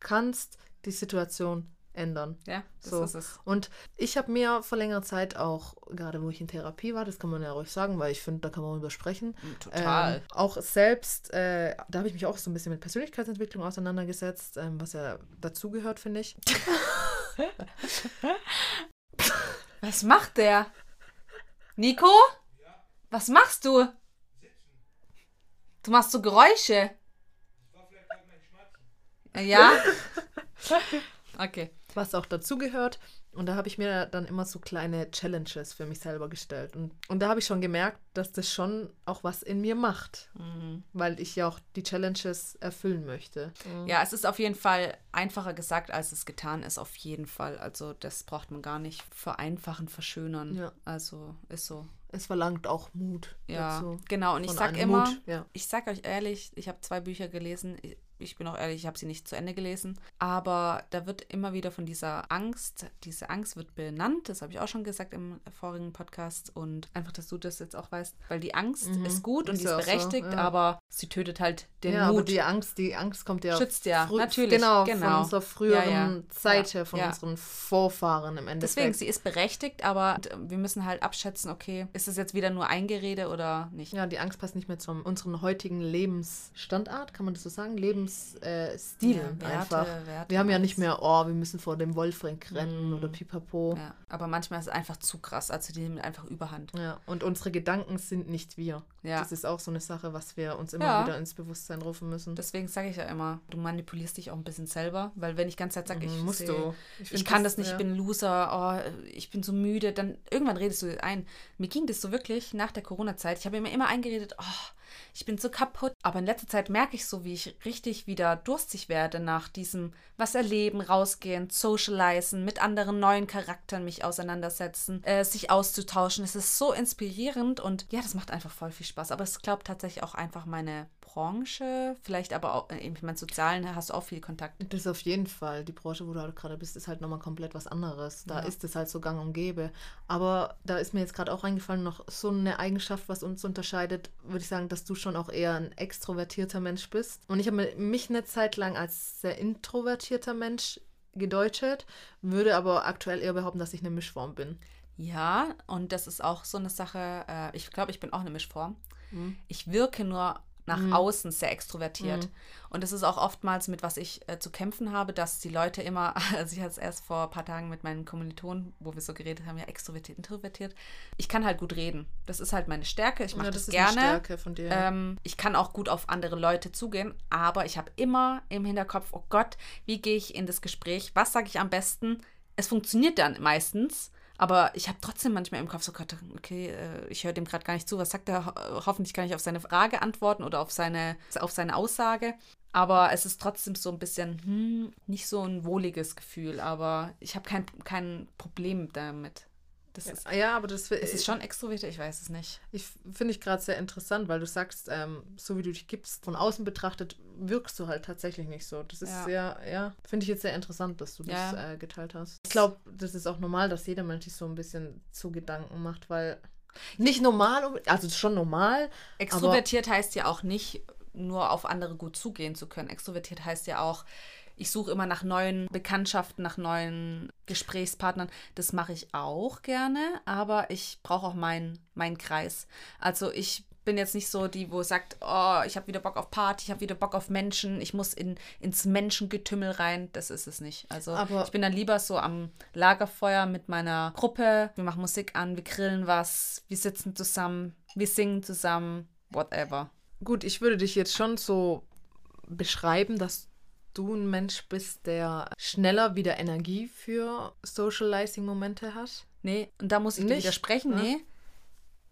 kannst die Situation ändern. Ja, das So. ist es. Und ich habe mir vor längerer Zeit auch, gerade wo ich in Therapie war, das kann man ja ruhig sagen, weil ich finde, da kann man drüber sprechen. Total. Ähm, auch selbst, äh, da habe ich mich auch so ein bisschen mit Persönlichkeitsentwicklung auseinandergesetzt, ähm, was ja dazugehört, finde ich. Was macht der? Nico? Was machst du? Du machst so Geräusche. Ja. Okay. was auch dazugehört. Und da habe ich mir dann immer so kleine Challenges für mich selber gestellt. Und, und da habe ich schon gemerkt, dass das schon auch was in mir macht, Mhm. weil ich ja auch die Challenges erfüllen möchte. Ja, es ist auf jeden Fall einfacher gesagt, als es getan ist, auf jeden Fall. Also das braucht man gar nicht vereinfachen, verschönern. Ja. Also ist so. Es verlangt auch Mut Ja, dazu. genau. Und ich sag immer, Mut, ja. ich sag euch ehrlich, ich habe zwei Bücher gelesen. Ich- Ich bin auch ehrlich, ich habe sie nicht zu Ende gelesen. Aber da wird immer wieder von dieser Angst, diese Angst wird benannt. Das habe ich auch schon gesagt im vorigen Podcast. Und einfach, dass du das jetzt auch weißt. Weil die Angst Mhm. ist gut und Ist die ist auch so, berechtigt, ja. aber sie tötet halt den ja, aber Mut. die Angst, die Angst kommt ja Schützt ja, natürlich, Genau, genau. von unserer früheren Ja, ja. Zeit her, von unseren Vorfahren im Endeffekt. Deswegen, sie ist berechtigt, aber wir müssen halt abschätzen, okay, ist es jetzt wieder nur Eingerede oder nicht? Ja, die Angst passt nicht mehr zu unserem heutigen Lebensstandard, kann man das so sagen? Lebensstil äh, Stil Ja, einfach. Werte, Werte, wir haben ja nicht mehr, oh, wir müssen vor dem Wolfring rennen Mm. oder pipapo. Ja, aber manchmal ist es einfach zu krass, also die nehmen einfach überhand. Ja, und unsere Gedanken sind nicht wir. Ja. Das ist auch so eine Sache, was wir uns immer Ja. wieder ins Bewusstsein rufen müssen. Deswegen sage ich ja immer, du manipulierst dich auch ein bisschen selber, weil wenn ich ganz Zeit sage, Mhm, ich musst seh- du. Ich, find kann das nicht, ja. ich bin ein Loser, oh, ich bin so müde, dann irgendwann redest du ein. Mir ging das so wirklich nach der Corona-Zeit. Ich habe mir immer eingeredet, oh, ich bin so kaputt. Aber in letzter Zeit merke ich so, wie ich richtig wieder durstig werde nach diesem was erleben, rausgehen, socialisen, mit anderen neuen Charakteren mich auseinandersetzen, äh, sich auszutauschen. Es ist so inspirierend und ja, das macht einfach voll viel Spaß. Aber es glaubt tatsächlich auch einfach meine Branche, vielleicht aber auch, äh, ich meine, sozialen hast du auch viel Kontakt. Das auf jeden Fall. Die Branche, wo du halt gerade bist, ist halt nochmal komplett was anderes. Da Ja. ist es halt so gang und gäbe. Aber da ist mir jetzt gerade auch eingefallen, noch so eine Eigenschaft, was uns unterscheidet, würde ich sagen, dass du schon auch eher ein extrovertierter Mensch bist. Und ich habe mich eine Zeit lang als sehr introvertierter Mensch gedeutet, würde aber aktuell eher behaupten, dass ich eine Mischform bin. Ja, und das ist auch so eine Sache, äh, ich glaube, ich bin auch eine Mischform. Mhm. Ich wirke nur nach Mhm. außen sehr extrovertiert. Mhm. Und das ist auch oftmals mit, was ich äh, zu kämpfen habe, dass die Leute immer, also ich hatte es erst vor ein paar Tagen mit meinen Kommilitonen, wo wir so geredet haben, ja, extrovertiert, introvertiert. Ich kann halt gut reden. Das ist halt meine Stärke. Ich mache Ja, das, ist gerne. Eine Stärke von dir. Ähm, ich kann auch gut auf andere Leute zugehen, aber ich habe immer im Hinterkopf, oh Gott, wie gehe ich in das Gespräch? Was sage ich am besten? Es funktioniert dann meistens, aber ich habe trotzdem manchmal im Kopf so, Gott, okay, äh, ich höre dem gerade gar nicht zu. Was sagt er? Ho hoffentlich kann ich auf seine Frage antworten oder auf seine, auf seine Aussage. Aber es ist trotzdem so ein bisschen, hm, nicht so ein wohliges Gefühl, aber ich habe kein, kein Problem damit. Das ist, ja, aber das ist es schon extrovertiert? Ich weiß es nicht. Ich finde ich gerade sehr interessant, weil du sagst, ähm, so wie du dich gibst, von außen betrachtet, wirkst du halt tatsächlich nicht so. Das ist Ja. sehr, ja, finde ich jetzt sehr interessant, dass du Ja. das äh, geteilt hast. Ich glaube, das ist auch normal, dass jeder Mensch sich so ein bisschen zu Gedanken macht, weil nicht normal, also schon normal, Extrovertiert heißt ja auch nicht, nur auf andere gut zugehen zu können. Extrovertiert heißt ja auch, ich suche immer nach neuen Bekanntschaften, nach neuen Gesprächspartnern. Das mache ich auch gerne, aber ich brauche auch meinen meinen Kreis. Also ich bin jetzt nicht so die, wo sagt, oh, ich habe wieder Bock auf Party, ich habe wieder Bock auf Menschen, ich muss in, ins Menschengetümmel rein. Das ist es nicht. Also Aber- ich bin dann lieber so am Lagerfeuer mit meiner Gruppe. Wir machen Musik an, wir grillen was, wir sitzen zusammen, wir singen zusammen, whatever. gut, ich würde dich jetzt schon so beschreiben, dass du ein Mensch bist, der schneller wieder Energie für Socializing-Momente hat. Nee, und da muss ich dir Nicht, widersprechen. ne? Nee.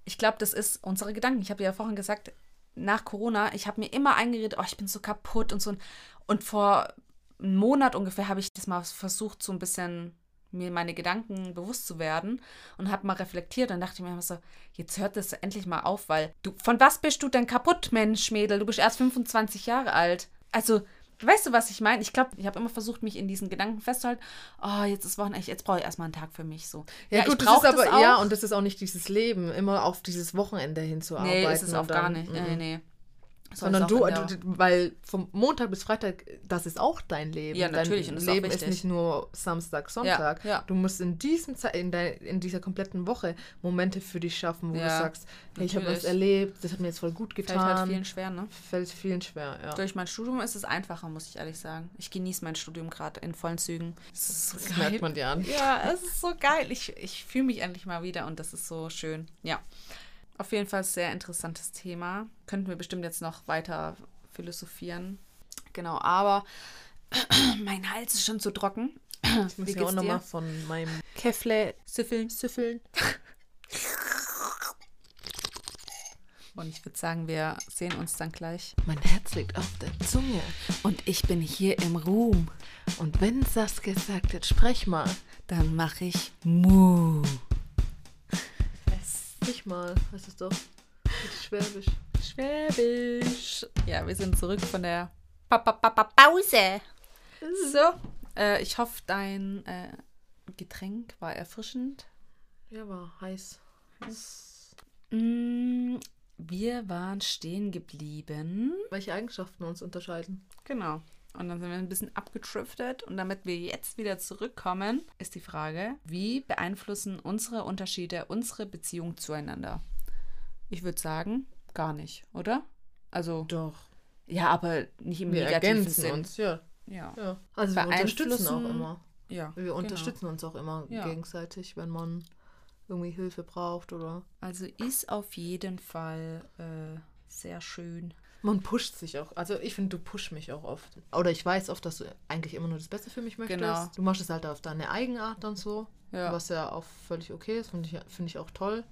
Ich glaube, das ist unsere Gedanken. Ich habe ja vorhin gesagt, nach Corona, ich habe mir immer eingeredet, oh, ich bin so kaputt und so. Und vor einem Monat ungefähr habe ich das mal versucht, so ein bisschen mir meine Gedanken bewusst zu werden und habe mal reflektiert und dachte mir immer so, jetzt hört das endlich mal auf, weil du, von was bist du denn kaputt, Mensch, Mädel? Du bist erst 25 Jahre alt. Also, weißt du, was ich meine? Ich glaube, ich habe immer versucht, mich in diesen Gedanken festzuhalten, oh, jetzt ist Wochenende, jetzt brauche ich erstmal einen Tag für mich so. Ja, gut, ich das ist aber, auch. ja, und das ist auch nicht dieses Leben, immer auf dieses Wochenende hinzuarbeiten. Nee, ist es auch gar nicht. Mhm. Nee, nee. Sondern du, du, weil vom Montag bis Freitag, das ist auch dein Leben. Ja, natürlich, Dein und das Leben ist nicht nur Samstag, Sonntag. ja. Du musst in, diesem Ze in, in dieser kompletten Woche Momente für dich schaffen, wo Ja, du sagst, hey, ich habe was erlebt, das hat mir jetzt voll gut Fällt getan. halt vielen schwer, ne? Fällt vielen schwer, ja. Durch mein Studium ist es einfacher, muss ich ehrlich sagen. Ich genieße mein Studium gerade in vollen Zügen. Es ist so Das geil. merkt man dir an. Ja, es ist so geil. Ich, ich fühle mich endlich mal wieder und das ist so schön. Ja. Auf jeden Fall sehr interessantes Thema. Könnten wir bestimmt jetzt noch weiter philosophieren. Genau, aber mein Hals ist schon zu trocken. Ich muss ja auch nochmal von meinem Kefle Süffeln, Süffeln. Und ich würde sagen, wir sehen uns dann gleich. Mein Herz liegt auf der Zunge. Und ich bin hier im Ruhm. Und wenn Saskia sagt, jetzt sprech mal. Dann mache ich Mu. Nicht mal, heißt es doch. Schwäbisch. Schwäbisch. Ja, wir sind zurück von der pa pa pa pa Pause. So, äh, ich hoffe, dein äh, Getränk war erfrischend. Ja, war heiß. Mm, wir waren stehen geblieben. Welche Eigenschaften uns unterscheiden? Genau. Und dann sind wir ein bisschen abgetriftet. Und damit wir jetzt wieder zurückkommen, ist die Frage, wie beeinflussen unsere Unterschiede unsere Beziehung zueinander? Ich würde sagen, gar nicht, oder? Also, Doch. ja, aber nicht im Wir negativen ergänzen Sinn. uns, ja. Ja. ja. Also wir unterstützen auch immer. ja Wir genau. unterstützen uns auch immer Ja. gegenseitig, wenn man irgendwie Hilfe braucht oder Also ist auf jeden Fall äh, sehr schön. Man pusht sich auch. Also ich finde, du pusht mich auch oft. Oder ich weiß oft, dass du eigentlich immer nur das Beste für mich möchtest. Genau. Du machst es halt auf deine Eigenart dann so, Ja. was ja auch völlig okay ist, finde ich, finde ich auch toll.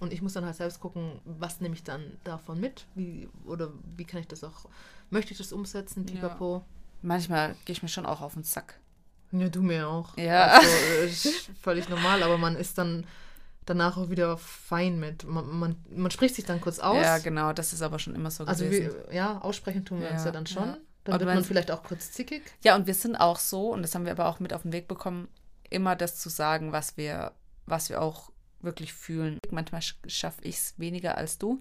Und ich muss dann halt selbst gucken, was nehme ich dann davon mit? Wie, oder wie kann ich das auch, möchte ich das umsetzen, pipapo? Manchmal gehe ich mir schon auch auf den Sack. Ja, du mir auch. Ja. Also, äh, völlig normal, aber man ist dann danach auch wieder fein mit. Man, man, man spricht sich dann kurz aus. Ja, genau, das ist aber schon immer so Also gewesen. wir, ja, aussprechen tun wir uns Ja, ja dann schon. ja. Dann Aber wird man- man vielleicht auch kurz zickig. Ja, und wir sind auch so, und das haben wir aber auch mit auf den Weg bekommen, immer das zu sagen, was wir, was wir auch wirklich fühlen. Manchmal schaffe ich es weniger als du.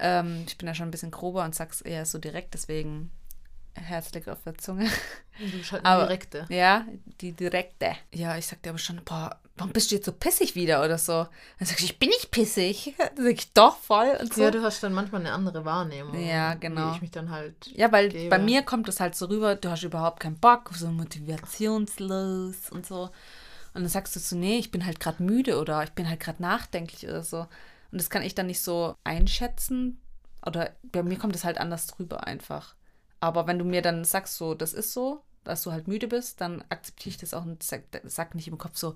Ähm, ich bin ja schon ein bisschen grober und sag's eher so direkt, deswegen herzlich auf der Zunge. Du bist halt Aber- direkte. Ja, die direkte. Ja, ich sag dir aber schon, boah, warum bist du jetzt so pissig wieder oder so? Dann sag ich, ich bin nicht pissig. Dann sag ich, doch, voll und so. Ja, du hast dann manchmal eine andere Wahrnehmung. Ja, genau. Wie ich mich dann halt. Ja, weil gebe. bei mir kommt es halt so rüber, du hast überhaupt keinen Bock, so motivationslos und so. Und dann sagst du so, nee, ich bin halt gerade müde oder ich bin halt gerade nachdenklich oder so. Und das kann ich dann nicht so einschätzen. Oder bei mir kommt es halt anders drüber einfach. Aber wenn du mir dann sagst, so, das ist so, dass du halt müde bist, dann akzeptiere ich das auch und sag, sag nicht im Kopf so,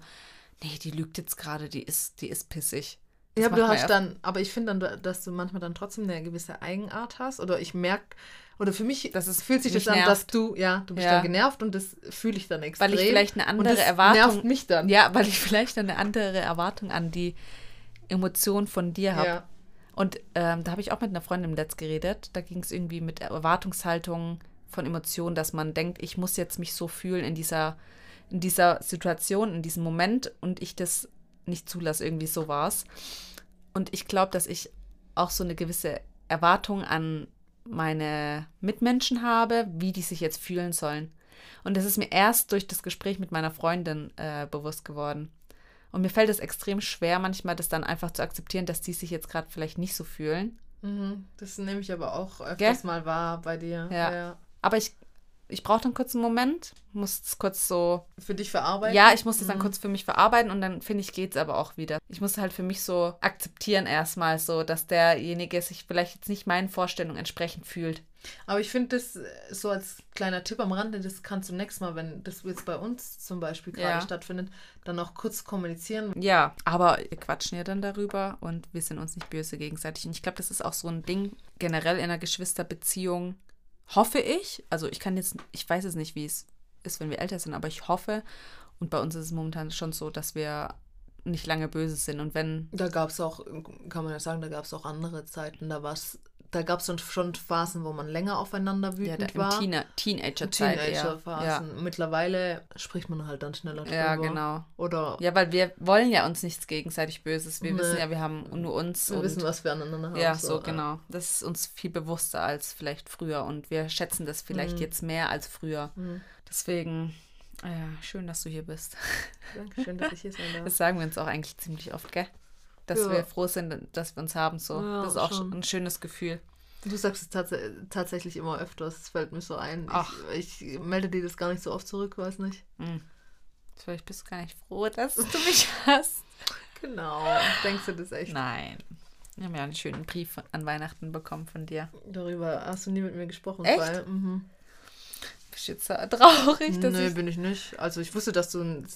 nee, die lügt jetzt gerade, die ist, die ist pissig. Das Ja, aber du hast dann, aber ich finde dann, dass du manchmal dann trotzdem eine gewisse Eigenart hast. Oder ich merke, oder für mich Dass es fühlt sich das an, dass du, ja, du bist Ja. dann genervt und das fühle ich dann extrem. Weil ich vielleicht eine und andere das Erwartung nervt mich dann. Ja, weil ich vielleicht eine andere Erwartung an die Emotion von dir habe. Ja. Und ähm, da habe ich auch mit einer Freundin im Letzt geredet. Da ging es irgendwie mit Erwartungshaltung von Emotionen, dass man denkt, ich muss jetzt mich so fühlen in dieser, in dieser Situation, in diesem Moment und ich das nicht zulasse. Irgendwie so war es. Und ich glaube, dass ich auch so eine gewisse Erwartung an meine Mitmenschen habe, wie die sich jetzt fühlen sollen. Und das ist mir erst durch das Gespräch mit meiner Freundin äh, bewusst geworden. Und mir fällt es extrem schwer, manchmal das dann einfach zu akzeptieren, dass die sich jetzt gerade vielleicht nicht so fühlen. Mhm. Das nehme ich aber auch öfters Gell? mal wahr bei dir. Ja. Aber ich, ich brauche dann kurz einen Moment, muss es kurz so. Für dich verarbeiten? Ja, ich muss das dann Mhm. kurz für mich verarbeiten und dann finde ich, geht es aber auch wieder. Ich muss halt für mich so akzeptieren erstmal so, dass derjenige sich vielleicht jetzt nicht meinen Vorstellungen entsprechend fühlt. Aber ich finde das äh, so als kleiner Tipp am Rande, das kannst du nächstes Mal, wenn das jetzt bei uns zum Beispiel gerade Ja. stattfindet, dann auch kurz kommunizieren. Ja, aber wir quatschen ja dann darüber und wir sind uns nicht böse gegenseitig. Und ich glaube, das ist auch so ein Ding generell in einer Geschwisterbeziehung. Hoffe ich. Also ich kann jetzt, ich weiß es nicht, wie es ist, wenn wir älter sind, aber ich hoffe. Und bei uns ist es momentan schon so, dass wir nicht lange böse sind. Und wenn, Da gab es auch, kann man ja sagen, da gab es auch andere Zeiten. Da war's, da gab es schon, Phasen, wo man länger aufeinander ja, wütend da, im war. Teenie- Teenager-Zeit eher. Ja. Teenager-Phasen. Mittlerweile spricht man halt dann schneller drüber. ja, genau. Oder Ja, weil wir wollen ja uns nichts gegenseitig Böses. Wir Nee. wissen ja, wir haben nur uns. wir wissen, was wir aneinander haben. Ja, so, genau. Das ist uns viel bewusster als vielleicht früher und wir schätzen das vielleicht Mhm. jetzt mehr als früher. Mhm. Deswegen, äh, schön, dass du hier bist. Dankeschön, dass ich hier sein darf. Das sagen wir uns auch eigentlich ziemlich oft, gell? Dass Ja. wir froh sind, dass wir uns haben. So. Ja, das ist auch schon. ein schönes Gefühl. Du sagst es tats tatsächlich immer öfters, es fällt mir so ein. Ach. Ich, ich melde dir das gar nicht so oft zurück, weiß nicht. Hm. Vielleicht bist du gar nicht froh, dass du mich hast. Genau. Denkst du das echt? Nein. Wir haben ja einen schönen Brief von- an Weihnachten bekommen von dir. Darüber hast du nie mit mir gesprochen. Echt? Weil, mhm. Bist du jetzt traurig, dass nee, ich bin ich nicht. Also ich wusste, dass du ein,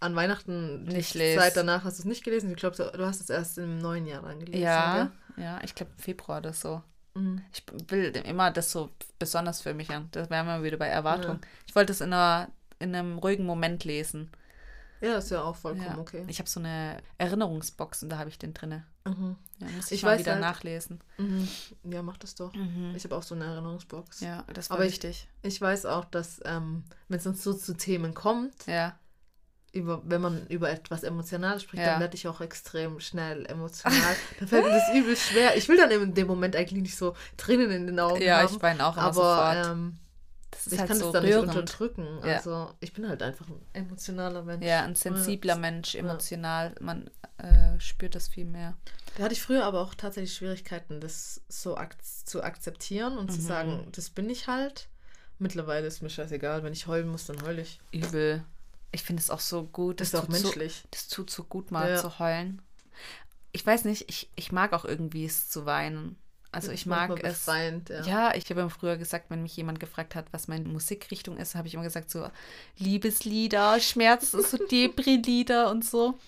an Weihnachten Nicht die lest. Zeit danach hast du es nicht gelesen. Ich glaube, du hast es erst im neuen Jahr dann gelesen. Ja, ja, ich glaube Februar oder so. Mhm. Ich will immer das so besonders für mich an. Das wären wir wieder bei Erwartung. Ich wollte es in, einer, in einem ruhigen Moment lesen. Ja, ist ja auch vollkommen Ja. okay. Ich habe so eine Erinnerungsbox und da habe ich den drinne. Mhm. Ja, muss ich, Ich mal weiß wieder halt- nachlesen. Mhm. Ja, mach das doch. Ich habe auch so eine Erinnerungsbox. Ja, das war Aber ich- wichtig. Ich weiß auch, dass, ähm, wenn es uns so zu Themen kommt, Ja. Über, wenn man über etwas Emotionales spricht, Ja. dann werde ich auch extrem schnell emotional. dann fällt mir das übel schwer. Ich will dann in dem Moment eigentlich nicht so Tränen in den Augen Ja, haben. ich weine auch immer aber sofort. ähm, ich halt kann so es dann nicht rührend. unterdrücken. Ja. Also ich bin halt einfach ein emotionaler Mensch. Ja, ein sensibler Ja. Mensch, Ja. emotional. Man äh, spürt das viel mehr. Da hatte ich früher aber auch tatsächlich Schwierigkeiten, das so ak zu akzeptieren und zu Mhm. sagen, das bin ich halt. Mittlerweile ist mir scheißegal. Wenn ich heulen muss, dann heule ich. Übel. Ich finde es auch so gut. Das ist auch tut so, menschlich. das tut so gut, mal Ja. zu heulen. Ich weiß nicht, ich, ich mag auch irgendwie es zu weinen. Also ich mag es. befreiend, ja. Ja, ich habe immer früher gesagt, wenn mich jemand gefragt hat, was meine Musikrichtung ist, habe ich immer gesagt, so Liebeslieder, Schmerz, so Depri-Lieder und so.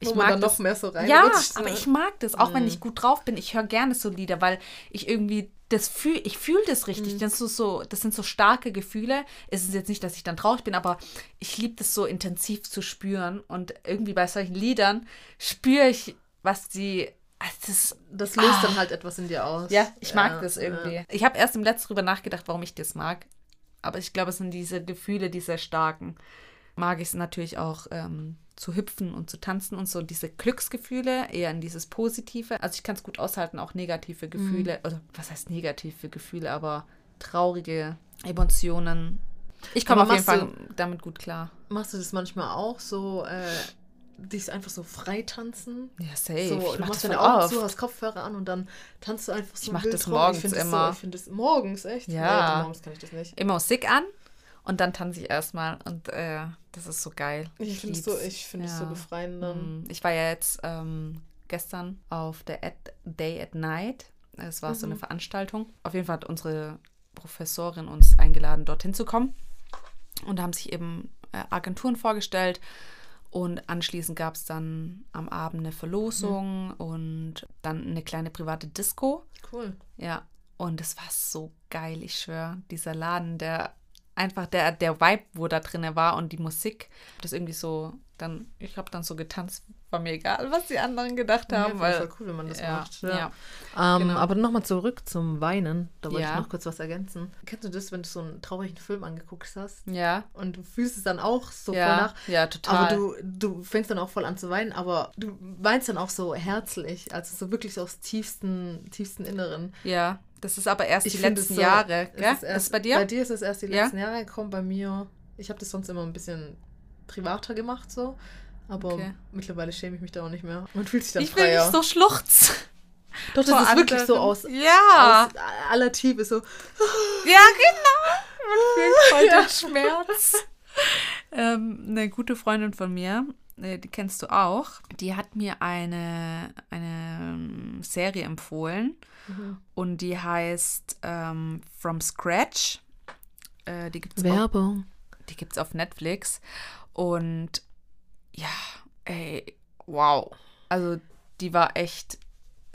Ich Wo mag dann das. noch mehr so rein Ja, aber ich mag das, auch wenn Mhm. ich gut drauf bin. Ich höre gerne so Lieder, weil ich irgendwie das fühl, ich fühle das richtig. Mhm. Das, so, das sind so starke Gefühle. Es ist jetzt nicht, dass ich dann traurig bin, aber ich liebe das so intensiv zu spüren. Und irgendwie bei solchen Liedern spüre ich, was die. Also das, Das löst Ah. dann halt etwas in dir aus. ja, ich mag Ja, das irgendwie. ja. Ich habe erst im letzten drüber nachgedacht, warum ich das mag. Aber ich glaube, es sind diese Gefühle, diese starken. Mag ich es natürlich auch ähm, zu hüpfen und zu tanzen und so. Diese Glücksgefühle, eher in dieses Positive. Also ich kann es gut aushalten, auch negative Gefühle. Oder was heißt negative Gefühle, aber traurige Emotionen. Ich komme auf jeden Fall machst damit gut klar. Machst du das manchmal auch so, äh, dich einfach so frei tanzen? Ja, safe. So, ich du mache das deine Augen oft. zu, hast Kopfhörer an und dann tanzt du einfach so Ich mach das morgens ich immer. So, ich finde das morgens, echt? Ja. Nee, morgens kann ich das nicht. Immer Musik an und dann tanze ich erstmal. Und äh, das ist so geil. Ich finde es so, ich find es so Ja. befreiend dann. Mm, Ich war ja jetzt ähm, gestern auf der at Day at Night. Es war so eine Mhm. Veranstaltung. Auf jeden Fall hat unsere Professorin uns eingeladen, dorthin zu kommen. Und da haben sich eben äh, Agenturen vorgestellt. Und anschließend gab es dann am Abend eine Verlosung und dann eine kleine private Disco. Cool. Ja, und es war so geil, ich schwöre. Dieser Laden, der einfach, der, der Vibe, wo da drin war und die Musik, das irgendwie so, dann, ich habe dann so getanzt, war mir egal, was die anderen gedacht Ja, haben. ich weil, voll cool, wenn man das ja, macht. ja. Ähm, genau. Aber nochmal zurück zum Weinen. Da wollte Ja. ich noch kurz was ergänzen. Kennst du das, wenn du so einen traurigen Film angeguckt hast ja, und du fühlst es dann auch so voll ja, nach? ja, total. Aber du, du fängst dann auch voll an zu weinen, aber du weinst dann auch so herzlich, also so wirklich so aus tiefsten, tiefsten Inneren. ja, das ist aber erst die find letzten so- Jahre, gell? Ist, Ist, erst, bei dir? Bei dir ist es erst die Ja? letzten Jahre gekommen, bei mir. Ich habe das sonst immer ein bisschen privater gemacht, so. Aber Okay. mittlerweile schäme ich mich da auch nicht mehr. Man fühlt sich dann ich freier. nicht so schluchzen. Doch, das vor ist wirklich so anderen. aus, Ja, aus aller Tiefe, so. ja, genau. Man fühlt voll den Schmerz. Ähm, eine gute Freundin von mir, äh, die kennst du auch, die hat mir eine, eine ähm, Serie empfohlen und die heißt ähm, From Scratch. Äh, die gibt es auf, Werbung. die gibt's auf Netflix. Und ja, ey, wow. Also die war echt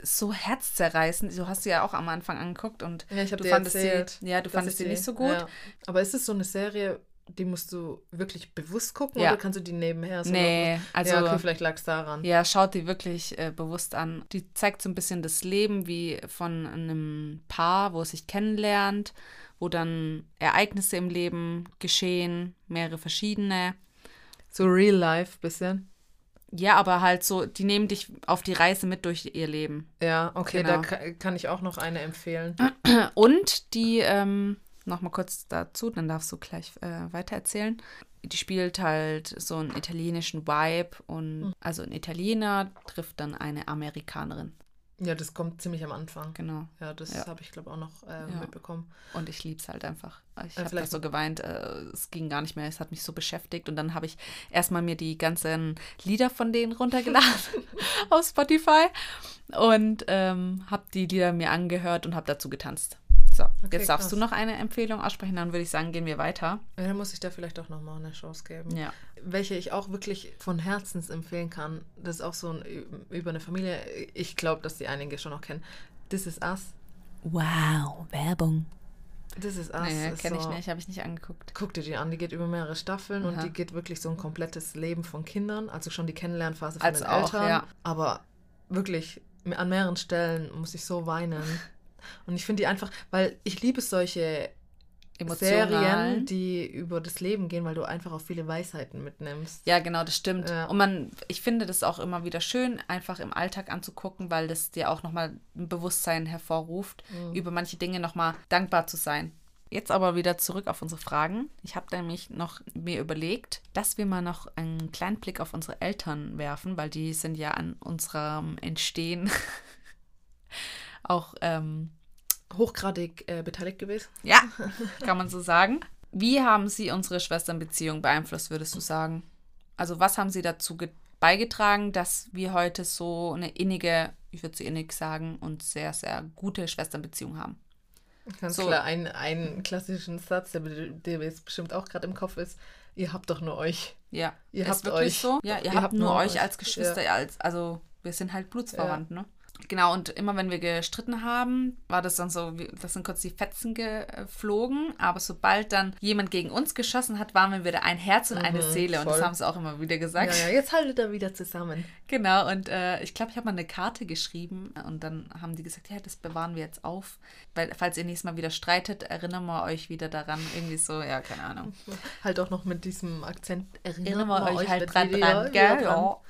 so herzzerreißend. Du hast sie ja auch am Anfang angeguckt und Ja, ich du dir fandest erzählt. sie, ja, du fandest sie nicht so gut. Ja. Aber ist es so eine Serie, die musst du wirklich bewusst gucken Ja. oder kannst du die nebenher so Nee, also ja, okay, vielleicht lag es daran. Ja, schaut die wirklich äh, bewusst an. Die zeigt so ein bisschen das Leben wie von einem Paar, wo es sich kennenlernt, wo dann Ereignisse im Leben geschehen, mehrere verschiedene. So real life bisschen. Ja, aber halt so, die nehmen dich auf die Reise mit durch ihr Leben. Ja, okay, Genau. da ka- kann ich auch noch eine empfehlen. Und die, ähm, nochmal kurz dazu, dann darfst du gleich äh, weitererzählen. Die spielt halt so einen italienischen Vibe und also ein Italiener trifft dann eine Amerikanerin. Ja, das kommt ziemlich am Anfang. Genau. Ja, das Ja. habe ich, glaube auch noch äh, Ja. mitbekommen. Und ich lieb's halt einfach. Ich Ja, habe da vielleicht- so geweint, äh, es ging gar nicht mehr, es hat mich so beschäftigt. Und dann habe ich erstmal mir die ganzen Lieder von denen runtergeladen auf Spotify und ähm, habe die Lieder mir angehört und habe dazu getanzt. So, Okay, jetzt darfst krass. du noch eine Empfehlung aussprechen, dann würde ich sagen, gehen wir weiter. Ja, dann muss ich da vielleicht auch nochmal eine Chance geben. Ja. Welche ich auch wirklich von Herzens empfehlen kann. Das ist auch so ein, über eine Familie. Ich glaube, dass die einige schon noch kennen. This is Us. Wow, Werbung. This is Us. Nee, ist kenne ich so- nicht, habe ich nicht angeguckt. Guck dir die an, die geht über mehrere Staffeln und Aha. die geht wirklich so ein komplettes Leben von Kindern, also schon die Kennenlernphase von Als den auch, Eltern. ja. Aber wirklich, an mehreren Stellen muss ich so weinen. Und ich finde die einfach, weil ich liebe solche Emotional. Serien, die über das Leben gehen, weil du einfach auch viele Weisheiten mitnimmst. Ja, genau, das stimmt. Ja. Und man, ich finde das auch immer wieder schön, einfach im Alltag anzugucken, weil das dir auch nochmal ein Bewusstsein hervorruft, Mhm. über manche Dinge nochmal dankbar zu sein. Jetzt aber wieder zurück auf unsere Fragen. Ich habe nämlich noch mir überlegt, dass wir mal noch einen kleinen Blick auf unsere Eltern werfen, weil die sind ja an unserem Entstehen auch ähm, Hochgradig äh, beteiligt gewesen. Ja, kann man so sagen. Wie haben Sie unsere Schwesternbeziehung beeinflusst, würdest du sagen? Also was haben Sie dazu ge- beigetragen, dass wir heute so eine innige, ich würde sie innig sagen, und sehr, sehr gute Schwesternbeziehung haben? Ganz So. klar, ein, einen klassischen Satz, der, der mir jetzt bestimmt auch gerade im Kopf ist. Ihr habt doch nur euch. Ja, Ihr ist habt wirklich euch. so. Ja, ihr, Ihr habt, habt nur euch als Geschwister, als, also wir sind halt Blutsverwandt, ne? Genau, und immer wenn wir gestritten haben, war das dann so, das sind kurz die Fetzen geflogen, aber sobald dann jemand gegen uns geschossen hat, waren wir wieder ein Herz und eine Mhm, Seele und das voll. haben sie auch immer wieder gesagt. Ja, ja, jetzt haltet er wieder zusammen. Genau, und äh, ich glaube, ich habe mal eine Karte geschrieben und dann haben die gesagt, ja, das bewahren wir jetzt auf. Weil, falls ihr nächstes Mal wieder streitet, erinnern wir euch wieder daran. Irgendwie so, ja, keine Ahnung. Halt auch noch mit diesem Akzent. Erinnern wir euch halt dran, dran, wieder gell? dran.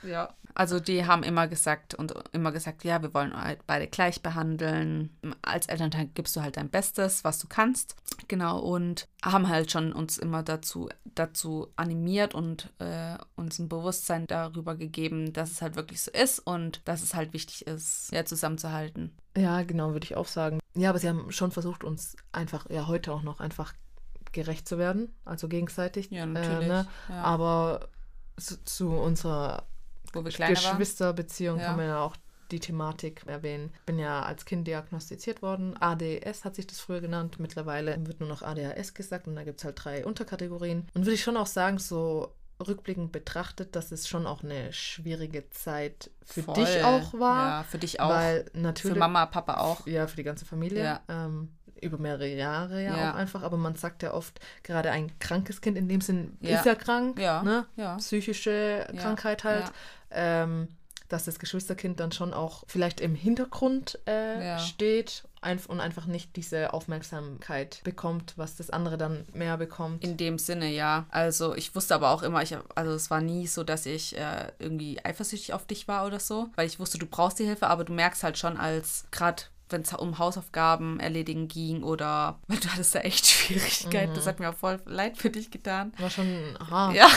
Ja. ja. Also die haben immer gesagt und immer gesagt, ja, wir wollen halt beide gleich behandeln. Als Elternteil gibst du halt dein Bestes, was du kannst. Genau, und haben halt schon uns immer dazu, dazu animiert und äh, uns ein Bewusstsein darüber gegeben, dass es halt wirklich so ist und dass es halt wichtig ist, ja, zusammenzuhalten. Ja, genau, würde ich auch sagen. Ja, aber sie haben schon versucht, uns einfach, ja, heute auch noch einfach gerecht zu werden. Also gegenseitig. Ja, natürlich. Äh, ne? ja. Aber zu, zu unserer Wo wir kleiner. Geschwisterbeziehung Ja. kann man ja auch die Thematik erwähnen. Ich bin ja als Kind diagnostiziert worden. ADS hat sich das früher genannt. Mittlerweile wird nur noch ADHS gesagt und da gibt es halt drei Unterkategorien. Und würde ich schon auch sagen, so rückblickend betrachtet, dass es schon auch eine schwierige Zeit für Voll. dich auch war. Ja, für dich auch. Weil für natürlich. Mama, Papa auch. Ja, für die ganze Familie. Ja. Ähm, über mehrere Jahre ja, Ja. auch einfach. Aber man sagt ja oft, gerade ein krankes Kind in dem Sinn Ja. ist ja krank. Ja. Ne? Psychische. Krankheit halt. Ähm, dass das Geschwisterkind dann schon auch vielleicht im Hintergrund äh, Ja. steht und einfach nicht diese Aufmerksamkeit bekommt, was das andere dann mehr bekommt. In dem Sinne, ja. Also ich wusste aber auch immer, ich, also es war nie so, dass ich äh, irgendwie eifersüchtig auf dich war oder so, weil ich wusste, du brauchst die Hilfe, aber du merkst halt schon als, gerade wenn es um Hausaufgaben erledigen ging oder, weil du hattest da echt Schwierigkeiten, Mhm. das hat mir auch voll leid für dich getan. war schon hart. Ja,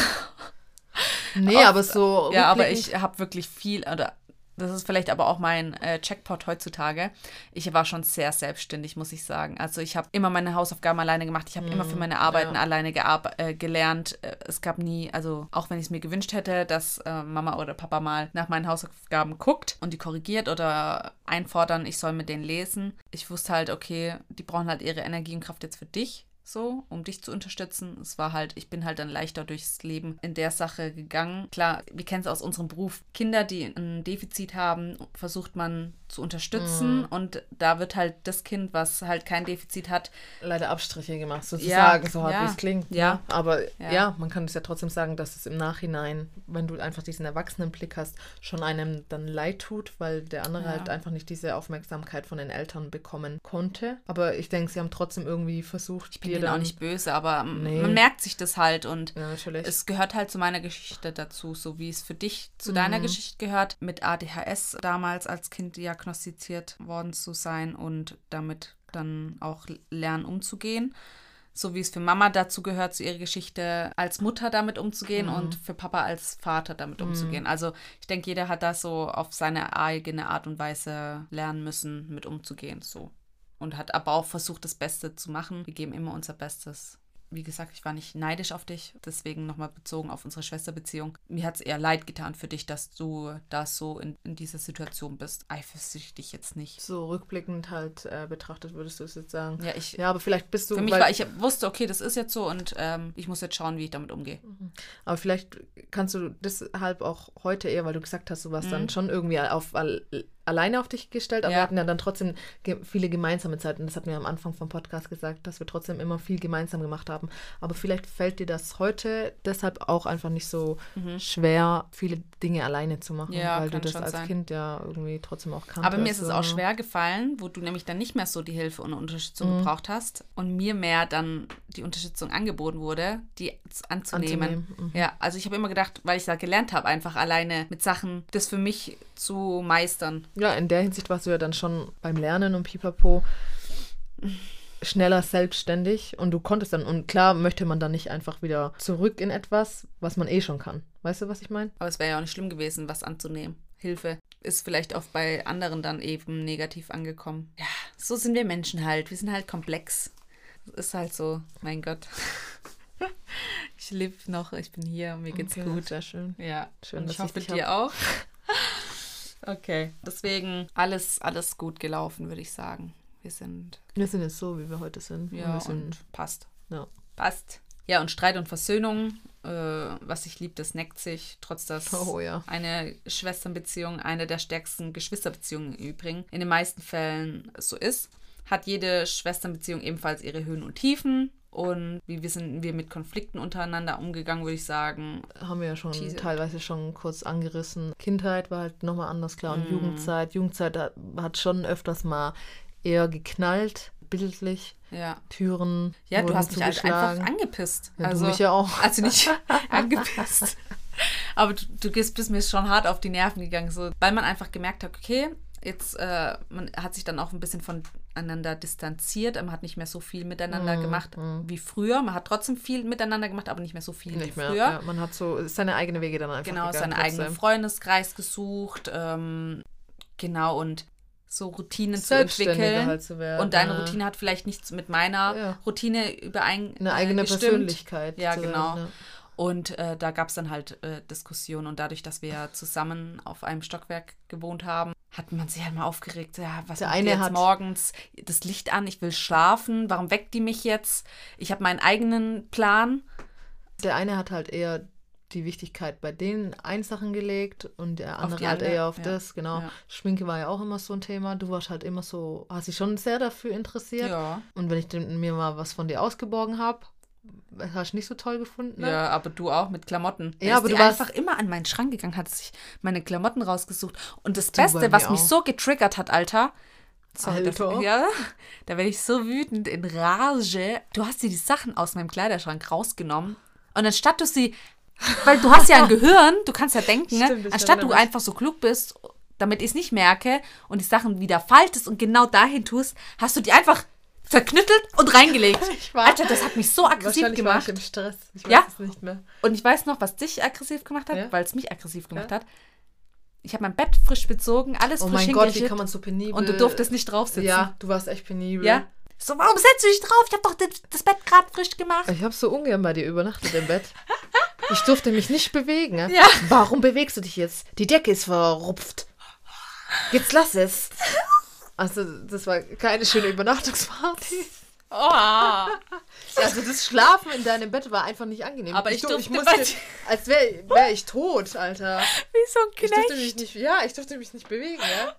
nee, aber so. ja, aber ich habe wirklich viel, oder das ist vielleicht aber auch mein äh, Checkpot heutzutage. Ich war schon sehr selbstständig, muss ich sagen. Also ich habe immer meine Hausaufgaben alleine gemacht. Ich habe immer für meine Arbeiten ja. alleine äh, gelernt. Äh, Es gab nie, also auch wenn ich es mir gewünscht hätte, dass äh, Mama oder Papa mal nach meinen Hausaufgaben guckt und die korrigiert oder einfordern, ich soll mit denen lesen. Ich wusste halt, okay, die brauchen halt ihre Energie und Kraft jetzt für dich so, um dich zu unterstützen. Es war halt, ich bin halt dann leichter durchs Leben in der Sache gegangen. Klar, wir kennen es aus unserem Beruf. Kinder, die ein Defizit haben, versucht man zu unterstützen. Und da wird halt das Kind, was halt kein Defizit hat, leider Abstriche gemacht, sozusagen, Ja, so hart ja, wie es klingt. ja. ne? Aber Ja. ja. man kann es ja trotzdem sagen, dass es im Nachhinein, wenn du einfach diesen Erwachsenenblick hast, schon einem dann leid tut, weil der andere halt einfach nicht diese Aufmerksamkeit von den Eltern bekommen konnte. Aber ich denke, sie haben trotzdem irgendwie versucht, ich bin denen auch nicht böse, aber Nee. man merkt sich das halt und Ja. Es gehört halt zu meiner Geschichte dazu, so wie es für dich zu Mhm. deiner Geschichte gehört, mit ADHS damals als Kind diagnostiziert worden zu sein und damit dann auch lernen umzugehen. So wie es für Mama dazu gehört, zu ihrer Geschichte als Mutter damit umzugehen Mhm. und für Papa als Vater damit umzugehen. Also ich denke, jeder hat das so auf seine eigene Art und Weise lernen müssen, mit umzugehen. So. Und hat aber auch versucht, das Beste zu machen. Wir geben immer unser Bestes. wie gesagt, ich war nicht neidisch auf dich, deswegen nochmal bezogen auf unsere Schwesterbeziehung. Mir hat es eher leid getan für dich, dass du da so in, in dieser Situation bist. Eifersüchtig jetzt nicht. So rückblickend halt äh, betrachtet, würdest du es jetzt sagen. Ja, ich. Ja, aber vielleicht bist du. Für mich war, ich wusste, okay, das ist jetzt so und ähm, ich muss jetzt schauen, wie ich damit umgehe. Aber vielleicht kannst du deshalb auch heute eher, weil du gesagt hast, du warst Mhm. dann schon irgendwie auf, alleine auf dich gestellt, aber Ja. wir hatten ja dann trotzdem ge viele gemeinsame Zeiten. Das hatten wir am Anfang vom Podcast gesagt, dass wir trotzdem immer viel gemeinsam gemacht haben. Aber vielleicht fällt dir das heute deshalb auch einfach nicht so schwer, viele Dinge alleine zu machen, Mhm. Ja, weil du das als sein. Kind ja irgendwie trotzdem auch kanntest. Aber mir ist es auch schwer gefallen, wo du nämlich dann nicht mehr so die Hilfe und Unterstützung Mhm. gebraucht hast und mir mehr dann die Unterstützung angeboten wurde, die anzunehmen. Anzunehmen, mhm. Ja, also ich habe immer gedacht, weil ich da gelernt habe, einfach alleine mit Sachen, das für mich zu meistern. Ja, in der Hinsicht warst du ja dann schon beim Lernen und Pipapo schneller selbstständig und du konntest dann, und klar möchte man dann nicht einfach wieder zurück in etwas, was man eh schon kann. Weißt du, was ich meine? Aber es wäre ja auch nicht schlimm gewesen, was anzunehmen. Hilfe ist vielleicht auch bei anderen dann eben negativ angekommen. Ja, so sind wir Menschen halt. Wir sind halt komplex. Ist halt so, mein Gott. Ich lebe noch, ich bin hier, mir geht's Okay, gut. Sehr schön. Ja, Schön, und ich ich hoffe dich dir auch. Okay, deswegen alles, alles gut gelaufen, würde ich sagen. Wir sind, Wir sind jetzt so, wie wir heute sind. ja, wir sind, und passt. ja. Passt. Ja, und Streit und Versöhnung, äh, was ich liebe, das neckt sich, trotz dass Oh ja. eine Schwesternbeziehung eine der stärksten Geschwisterbeziehungen im Übrigen in den meisten Fällen so ist, hat jede Schwesternbeziehung ebenfalls ihre Höhen und Tiefen. Und wie wir sind wir mit Konflikten untereinander umgegangen, würde ich sagen. Haben wir ja schon Diese- teilweise schon kurz angerissen. Kindheit war halt nochmal anders klar und Jugendzeit. Jugendzeit hat, schon öfters mal eher geknallt, bildlich. Ja. Türen. Ja, du hast mich halt einfach angepisst. Ja, also, du mich ja auch. Also nicht angepisst. Aber du, du gehst, bist mir schon hart auf die Nerven gegangen, so, weil man einfach gemerkt hat, okay, jetzt, äh, man hat sich dann auch ein bisschen voneinander distanziert, man hat nicht mehr so viel miteinander Mhm, gemacht wie früher. Man hat trotzdem viel miteinander gemacht, aber nicht mehr so viel Nicht wie mehr. früher. Ja, man hat so seine eigene Wege dann einfach Genau, seinen eigenen. Freundeskreis gesucht, ähm, genau, und so Routinen zu entwickeln. halt zu werden. und deine ja. Routine hat vielleicht nichts mit meiner Ja. Routine überein Eine eigene äh, gestimmt. Persönlichkeit. Ja, genau. werden, Und äh, da gab es dann halt äh, Diskussionen und dadurch, dass wir ja zusammen auf einem Stockwerk gewohnt haben, hat man sich halt mal aufgeregt. Ja, was Der eine jetzt hat- morgens das Licht an? Ich will schlafen. Warum weckt die mich jetzt? Ich habe meinen eigenen Plan. Der eine hat halt eher die Wichtigkeit bei den Einsachen gelegt und der andere halt andere, eher auf ja. das, genau. Ja. Schminke war ja auch immer so ein Thema. Du warst halt immer so, hast dich schon sehr dafür interessiert. Ja. Und wenn ich mir mal was von dir ausgeborgen habe, hast du nicht so toll gefunden. ne? Ja, aber du auch mit Klamotten. Da Ja, aber du warst- einfach immer an meinen Schrank gegangen, hat sich meine Klamotten rausgesucht. Und das Beste, was mich auch. so getriggert hat, Alter. Sorry, Alter. dafür- ja, da werde ich so wütend in Rage. Du hast dir die Sachen aus meinem Kleiderschrank rausgenommen. Und anstatt du sie, weil du hast ja ein Gehirn, du kannst ja denken, Stimmt, ne? ich anstatt du mich. einfach so klug bist, damit ich es nicht merke und die Sachen wieder faltest und genau dahin tust, hast du die einfach zerknüttelt und reingelegt. Ich war- Alter, das hat mich so aggressiv Wahrscheinlich war gemacht. ich im Stress. Ich weiß Ja? es nicht mehr. Und ich weiß noch, was dich aggressiv gemacht hat, Ja? weil es mich aggressiv gemacht Ja? hat. Ich habe mein Bett frisch bezogen, alles Oh frisch mein Gott, wie kann man so penibel... und du durftest nicht draufsitzen. Ja, du warst echt penibel. Ja? So, warum setzt du dich drauf? Ich habe doch das, das Bett gerade frisch gemacht. Ich habe so ungern bei dir übernachtet im Bett. Ich durfte mich nicht bewegen. Ja. Warum bewegst du dich jetzt? Die Decke ist verrupft. Jetzt lass es. Also, das war keine schöne Übernachtungsparty. Oh. Also, das Schlafen in deinem Bett war einfach nicht angenehm. Aber ich du- durfte musste, bei dir- als wäre wär ich tot, Alter. Wie so ein Ich durfte Knecht. mich nicht, ja, ich durfte mich nicht bewegen, ja.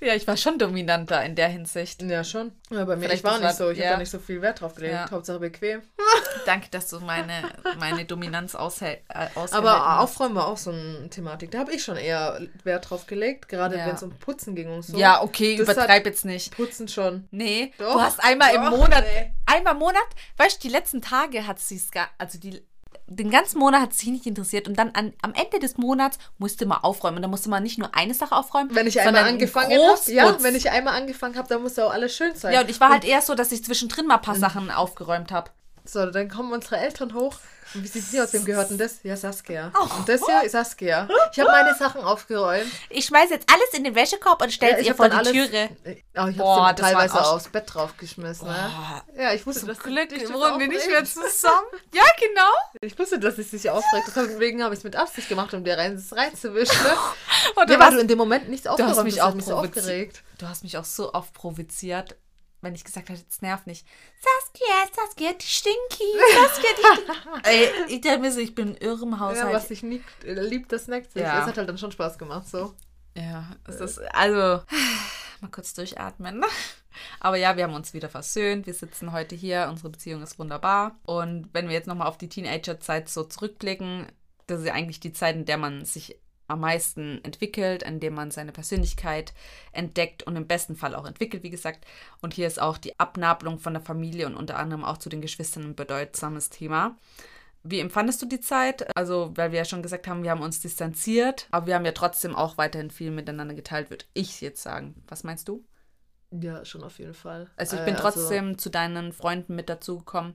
Ja, ich war schon dominanter in der Hinsicht. Ja, schon. Ja, bei mir Vielleicht ich war nicht war- so. Ich ja. habe da nicht so viel Wert drauf gelegt. Ja. Hauptsache bequem. Danke, dass du meine, meine Dominanz aushält. Äh, Aber. Aufräumen war auch so eine Thematik. Da habe ich schon eher Wert drauf gelegt, gerade Ja. wenn es um Putzen ging und so. Ja, okay, Das übertreib jetzt nicht. Putzen schon. Nee, Doch, du hast einmal im doch, Monat, nee. einmal im Monat, weißt du, die letzten Tage hat sie es gar, also die, den ganzen Monat hat es sich nicht interessiert und dann an, am Ende des Monats musste man aufräumen und dann musste man nicht nur eine Sache aufräumen, Wenn ich sondern einmal angefangen habe, ja, wenn ich einmal angefangen habe, dann muss auch alles schön sein. ja, und ich war halt eher so, dass ich zwischendrin mal ein paar Sachen aufgeräumt habe. So, dann kommen unsere Eltern hoch. Und wie sieht sie aus? Wem gehört denn das? Ja, Saskia. Oh. Und das hier Saskia. Ich habe meine Sachen aufgeräumt. Ich schmeiß jetzt alles in den Wäschekorb und stelle Ja, es ich ihr vor die alles- Türe. Oh, ich habe ein teilweise aufs Bett draufgeschmissen. Ne? Ja, ich wusste, dass Glück das wohnen wir nicht mehr zusammen. Ja, genau. Ich wusste, dass es sich aufregt. Deswegen habe ich es mit Absicht gemacht, um dir rein, reinzuwischen. Ne? Und Ja, du, weil hast, du in dem Moment nichts aufgeräumt hast, auch hat mich so provoziert. aufgeregt. du hast mich auch so oft provoziert, wenn ich gesagt habe, jetzt nerv nicht. Saskia, Saskia, die Stinky. Saskia, die Stinky. Ey, ich denke mir so, ich bin irre im Ja, Haushalt. was sich nie liebt, das neckt sich. Ja. Es hat halt dann schon Spaß gemacht, so. Ja, es ist, also, mal kurz durchatmen. Aber ja, wir haben uns wieder versöhnt. Wir sitzen heute hier. Unsere Beziehung ist wunderbar. Und wenn wir jetzt nochmal auf die Teenager-Zeit so zurückblicken, das ist ja eigentlich die Zeit, in der man sich am meisten entwickelt, in der man seine Persönlichkeit entdeckt und im besten Fall auch entwickelt, wie gesagt. Und hier ist auch die Abnabelung von der Familie und unter anderem auch zu den Geschwistern ein bedeutsames Thema. Wie empfandest du die Zeit? Also, weil wir ja schon gesagt haben, wir haben uns distanziert, aber wir haben ja trotzdem auch weiterhin viel miteinander geteilt, würde ich jetzt sagen. Was meinst du? Ja, schon auf jeden Fall. Also, ich Äh, bin trotzdem zu deinen Freunden mit dazugekommen,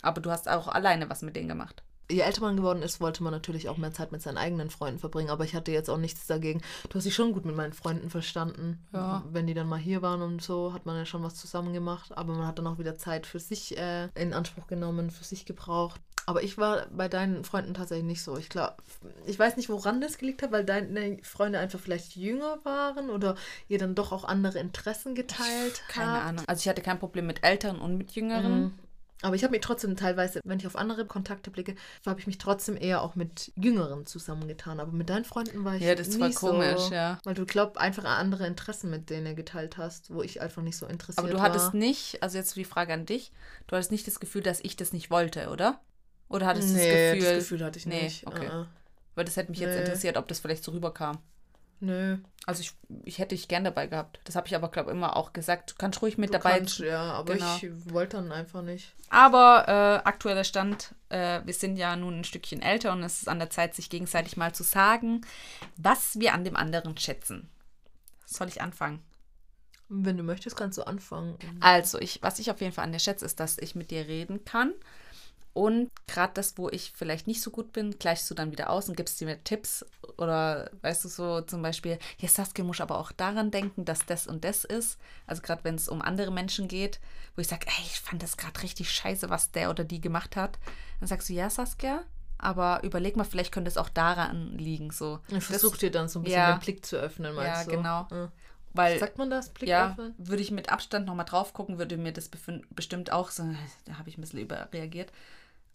aber du hast auch alleine was mit denen gemacht. Je älter man geworden ist, wollte man natürlich auch mehr Zeit mit seinen eigenen Freunden verbringen. Aber ich hatte jetzt auch nichts dagegen. Du hast dich schon gut mit meinen Freunden verstanden. Ja. Wenn die dann mal hier waren und so, hat man ja schon was zusammen gemacht. Aber man hat dann auch wieder Zeit für sich äh, in Anspruch genommen, für sich gebraucht. Aber ich war bei deinen Freunden tatsächlich nicht so. Ich glaube, ich weiß nicht, woran das gelegt hat, weil deine Freunde einfach vielleicht jünger waren oder ihr dann doch auch andere Interessen geteilt Keine habt. Ahnung. Also, ich hatte kein Problem mit Älteren und mit Jüngeren. Mhm. Aber ich habe mich trotzdem teilweise, wenn ich auf andere Kontakte blicke, habe ich mich trotzdem eher auch mit Jüngeren zusammengetan. Aber mit deinen Freunden war ich Ja, das nie komisch, so, ja. Weil du glaub einfach an andere Interessen mit denen geteilt hast, wo ich einfach nicht so interessiert Aber du war. hattest nicht, also jetzt die Frage an dich, du hattest nicht das Gefühl, dass ich das nicht wollte, oder? Oder hattest du nee, das Gefühl? das Gefühl hatte ich Nee, nicht. okay. Uh-uh. Weil das hätte mich jetzt Nee. interessiert, ob das vielleicht so rüberkam. Nö. Also ich, ich hätte dich gern dabei gehabt. Das habe ich aber, glaube ich, immer auch gesagt. Du kannst ruhig mit Du dabei. kannst, ja, aber Genau. ich wollte dann einfach nicht. Aber äh, aktueller Stand, äh, wir sind ja nun ein Stückchen älter und es ist an der Zeit, sich gegenseitig mal zu sagen, was wir an dem anderen schätzen. Soll ich anfangen? Wenn du möchtest, kannst du anfangen. Also, ich, was ich auf jeden Fall an dir schätze, ist, dass ich mit dir reden kann. Und gerade das, wo ich vielleicht nicht so gut bin, gleichst du dann wieder aus und gibst dir Tipps. Oder weißt du so zum Beispiel, ja, Saskia muss aber auch daran denken, dass das und das ist. Also gerade wenn es um andere Menschen geht, wo ich sage, ey, ich fand das gerade richtig scheiße, was der oder die gemacht hat. Dann sagst du, ja, Saskia, aber überleg mal, vielleicht könnte es auch daran liegen. So. Ich versuche dir dann so ein bisschen ja. den Blick zu öffnen, meinst Ja, du? genau. Ja. Weil Sagt man das? Blick ja, öffnen? würde ich mit Abstand nochmal drauf gucken, würde mir das bestimmt auch so, da habe ich ein bisschen überreagiert.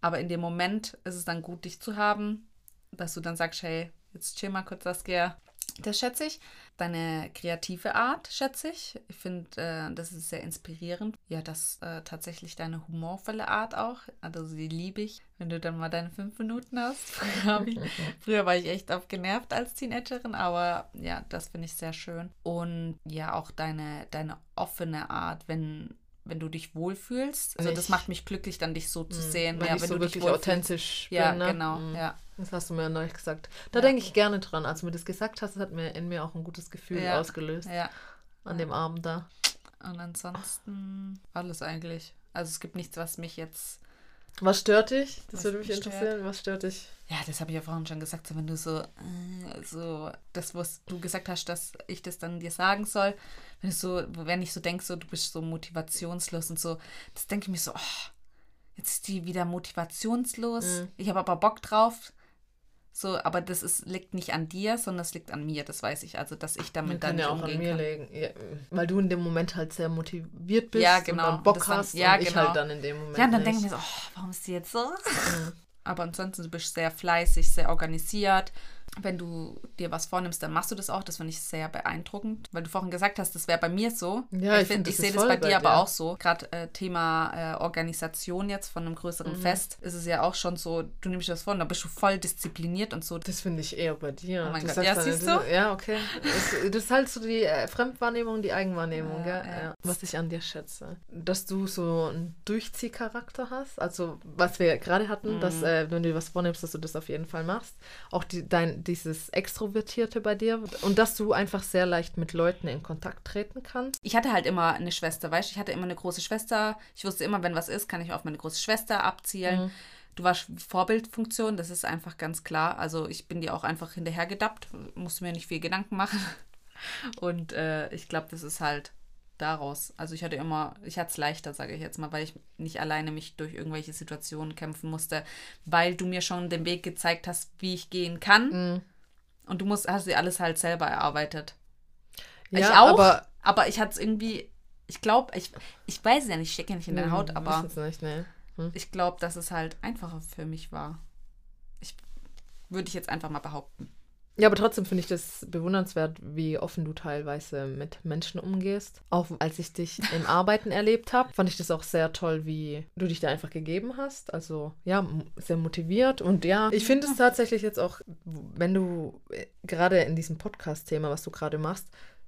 Aber in dem Moment ist es dann gut, dich zu haben, dass du dann sagst, hey, jetzt chill mal kurz, Saskia. Das schätze ich. Deine kreative Art schätze ich. Ich finde, äh, das ist sehr inspirierend. Ja, das äh, tatsächlich deine humorvolle Art auch. Also die liebe ich. Wenn du dann mal deine fünf Minuten hast. Früher, ich, früher war ich echt oft genervt als Teenagerin, aber ja, das finde ich sehr schön. Und ja, auch deine, deine offene Art, wenn, wenn du dich wohlfühlst. Also das Ich- macht mich glücklich, dann dich so zu Mhm. sehen. Weil ja, ich wenn so du wirklich authentisch Ja, bin. Ne? genau. Mhm. Ja. Das hast du mir ja neulich gesagt. Da Ja. denke ich gerne dran. Als du mir das gesagt hast, das hat mir in mir auch ein gutes Gefühl Ja. ausgelöst. ja. An dem Abend da. Und ansonsten alles eigentlich. Also es gibt nichts, was mich jetzt. Was stört dich? Das Was würde mich stört? interessieren. Was stört dich? Ja, das habe ich ja vorhin schon gesagt. So, wenn du so, äh, so, das, was du gesagt hast, dass ich das dann dir sagen soll, wenn du so, wenn ich so denke, so, du bist so motivationslos und so, das denke ich mir so, oh, jetzt ist die wieder motivationslos. Mhm. Ich habe aber Bock drauf. So, aber das ist, liegt nicht an dir, sondern es liegt an mir, das weiß ich. Also, dass ich damit Man dann kann ja auch an mir kann. legen. Ja, weil du in dem Moment halt sehr motiviert bist Ja, genau. und dann Bock dann- hast ja, und ich genau. halt dann in dem Moment Ja, und dann denke ich mir so, oh, warum ist die jetzt so? Aber ansonsten, du bist sehr fleißig, sehr organisiert. Wenn du dir was vornimmst, dann machst du das auch. Das finde ich sehr beeindruckend. Weil du vorhin gesagt hast, das wäre bei mir so. Ja, ich find, find, ich sehe das bei dir aber auch so. Gerade äh, Thema äh, Organisation jetzt von einem größeren Mhm. Fest ist es ja auch schon so, du nimmst dir das vor und dann bist du voll diszipliniert und so. Das finde ich eher bei dir. Oh mein Du Gott. Ja, dann, siehst das- du? Ja, okay. Das, das ist halt so die äh, Fremdwahrnehmung, die Eigenwahrnehmung, ja. Ja. Was ich an dir schätze. Dass du so einen Durchziehcharakter hast. Also, was wir gerade hatten, Mhm. dass, äh, wenn du dir was vornimmst, dass du das auf jeden Fall machst. Auch die, dein, dieses Extrovertierte bei dir und dass du einfach sehr leicht mit Leuten in Kontakt treten kannst. Ich hatte halt immer eine Schwester, weißt du? Ich hatte immer eine große Schwester. Ich wusste immer, wenn was ist, kann ich auf meine große Schwester abzielen. Mhm. Du warst Vorbildfunktion, das ist einfach ganz klar. Also ich bin dir auch einfach hinterhergedappt, musste mir nicht viel Gedanken machen. Und äh, ich glaube, das ist halt daraus. Also ich hatte immer, ich hatte es leichter, sage ich jetzt mal, weil ich nicht alleine mich durch irgendwelche Situationen kämpfen musste, weil du mir schon den Weg gezeigt hast, wie ich gehen kann. Mhm. Und du musst, hast dir alles halt selber erarbeitet. Ja, ich auch, aber- aber, ich hatte es irgendwie, ich glaube, ich, ich weiß es ja nicht, ich stecke ja nicht in deiner Haut, Hm, aber nicht, ne? Hm. ich glaube, dass es halt einfacher für mich war. Ich würde ich jetzt einfach mal behaupten. Ja, aber trotzdem finde ich das bewundernswert, wie offen du teilweise mit Menschen umgehst. Auch als ich dich im Arbeiten erlebt habe, fand ich das auch sehr toll, wie du dich da einfach gegeben hast. Also ja, sehr motiviert. Und ja, ich finde es tatsächlich jetzt auch, wenn du äh, gerade in diesem Podcast-Thema, was du gerade machst,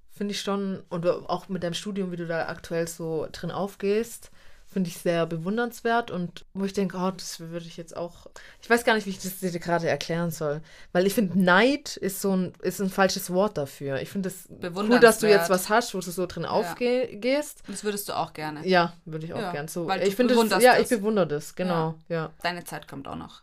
finde ich schon, und auch mit deinem Studium, wie du da aktuell so drin aufgehst, finde ich sehr bewundernswert und wo ich denke, oh, das würde ich jetzt auch. Ich weiß gar nicht, wie ich das dir gerade erklären soll. Weil ich finde, Neid ist so ein, ist ein falsches Wort dafür. Ich finde es cool, dass du jetzt was hast, wo du so drin aufgehst. Das würdest du auch gerne. Ja, würde ich auch Ja, gern so. weil Ich finde das, ja, das. ich bewundere das, genau. Ja. Deine Zeit kommt auch noch.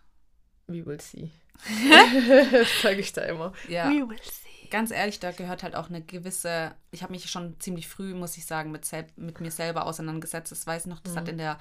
We will see. Sage ich da immer. Ja. We will see. Ganz ehrlich, da gehört halt auch eine gewisse, ich habe mich schon ziemlich früh, muss ich sagen, mit, sel mit mir selber auseinandergesetzt. Das weiß ich noch, das Mhm. hat in der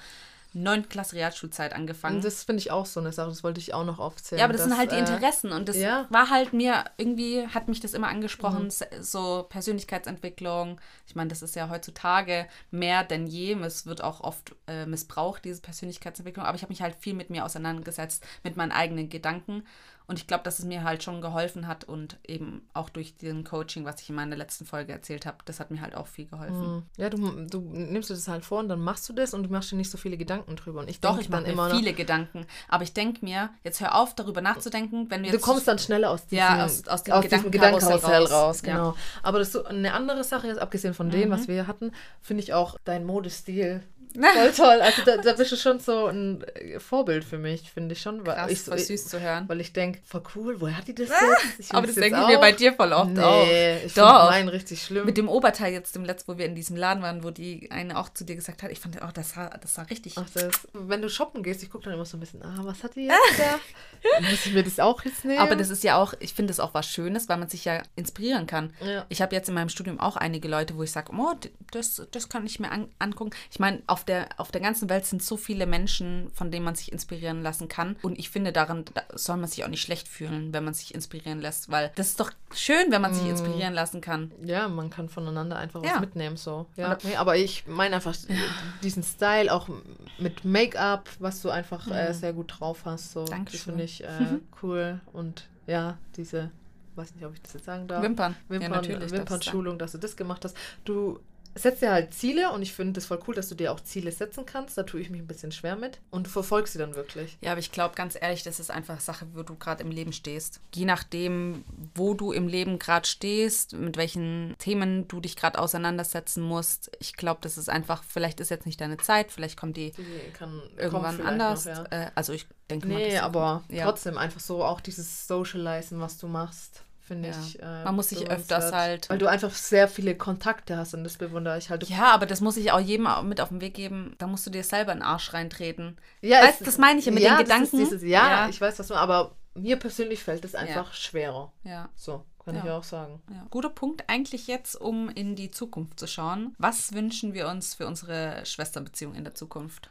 9. Klasse Realschulzeit angefangen. Und das finde ich auch so eine Sache, das wollte ich auch noch aufzählen. Ja, aber das sind dass, halt die äh, Interessen und das ja. war halt mir irgendwie, hat mich das immer angesprochen, Mhm. so Persönlichkeitsentwicklung. Ich meine, das ist ja heutzutage mehr denn je. Es wird auch oft äh, missbraucht, diese Persönlichkeitsentwicklung. Aber ich habe mich halt viel mit mir auseinandergesetzt, mit meinen eigenen Gedanken. Und ich glaube, dass es mir halt schon geholfen hat und eben auch durch den Coaching, was ich in meiner letzten Folge erzählt habe, das hat mir halt auch viel geholfen. Mhm. Ja, du, du nimmst dir das halt vor und dann machst du das und du machst dir nicht so viele Gedanken drüber. Und ich Doch, ich mache mir immer noch, viele Gedanken. Aber ich denke mir, jetzt hör auf, darüber nachzudenken, wenn du Du jetzt. kommst dann schneller aus diesem, Ja, aus- aus dem diesem Gedankenkarussell raus. raus. Ja. Genau. Aber das so eine andere Sache jetzt, abgesehen von dem, Mhm. was wir hatten, finde ich auch dein Modestil voll toll. Also da, da bist du schon so ein äh, Vorbild für mich, finde ich schon. Weil Krass, ich, so, voll süß zu hören. Weil ich denke, voll cool, woher hat die das jetzt? Ich Aber das jetzt denke ich mir bei dir voll oft nee, auch. ich finde Doch. meinen richtig schlimm. Mit dem Oberteil jetzt dem letzten, wo wir in diesem Laden waren, wo die eine auch zu dir gesagt hat, ich fand, oh, das sah, das sah richtig. Ach, das, wenn du shoppen gehst, ich gucke dann immer so ein bisschen, ah, was hat die jetzt da? Muss ich mir das auch jetzt nehmen? Aber das ist ja auch, ich finde es auch was Schönes, weil man sich ja inspirieren kann. Ja. Ich habe jetzt in meinem Studium auch einige Leute, wo ich sage, oh, das, das kann ich mir an, angucken. Ich meine, auf der, auf der ganzen Welt sind so viele Menschen, von denen man sich inspirieren lassen kann. Und ich finde, daran da soll man sich auch nicht schlecht fühlen, wenn man sich inspirieren lässt, weil das ist doch schön, wenn man Mm. sich inspirieren lassen kann. Ja, man kann voneinander einfach was Ja. mitnehmen, so. Ja. Nee, aber ich meine einfach diesen Style auch mit Make-up, was du einfach äh, sehr gut drauf hast. So. Das Dankeschön. finde ich äh, cool. Und ja, diese, weiß nicht, ob ich das jetzt sagen darf. Wimpern. Wimpern ja, natürlich. Wimpernschulung, dass du das gemacht hast. Du setzt dir halt Ziele und ich finde das voll cool, dass du dir auch Ziele setzen kannst. Da tue ich mich ein bisschen schwer mit und verfolgst sie dann wirklich. Ja, aber ich glaube ganz ehrlich, das ist einfach Sache, wo du gerade im Leben stehst. Je nachdem, wo du im Leben gerade stehst, mit welchen Themen du dich gerade auseinandersetzen musst. Ich glaube, das ist einfach, vielleicht ist jetzt nicht deine Zeit, vielleicht kommt die Die kann irgendwann kommt anders. Noch, ja. äh, also ich denke mal, Nee, aber ja. trotzdem einfach so auch dieses Socializen, was du machst, finde Ja. ich. Äh, Man muss sich öfters halt- Weil du einfach sehr viele Kontakte hast und das bewundere ich halt. Ja, aber das muss ich auch jedem mit auf den Weg geben. Da musst du dir selber in den Arsch reintreten. ja, weißt, es- das meine ich ja mit ja, den das Gedanken. Dieses, ja, Ja. ich weiß, was du aber mir persönlich fällt es einfach schwerer. Ja. So, kann ich ja auch sagen. Guter Punkt eigentlich jetzt, um in die Zukunft zu schauen. Was wünschen wir uns für unsere Schwesternbeziehung in der Zukunft?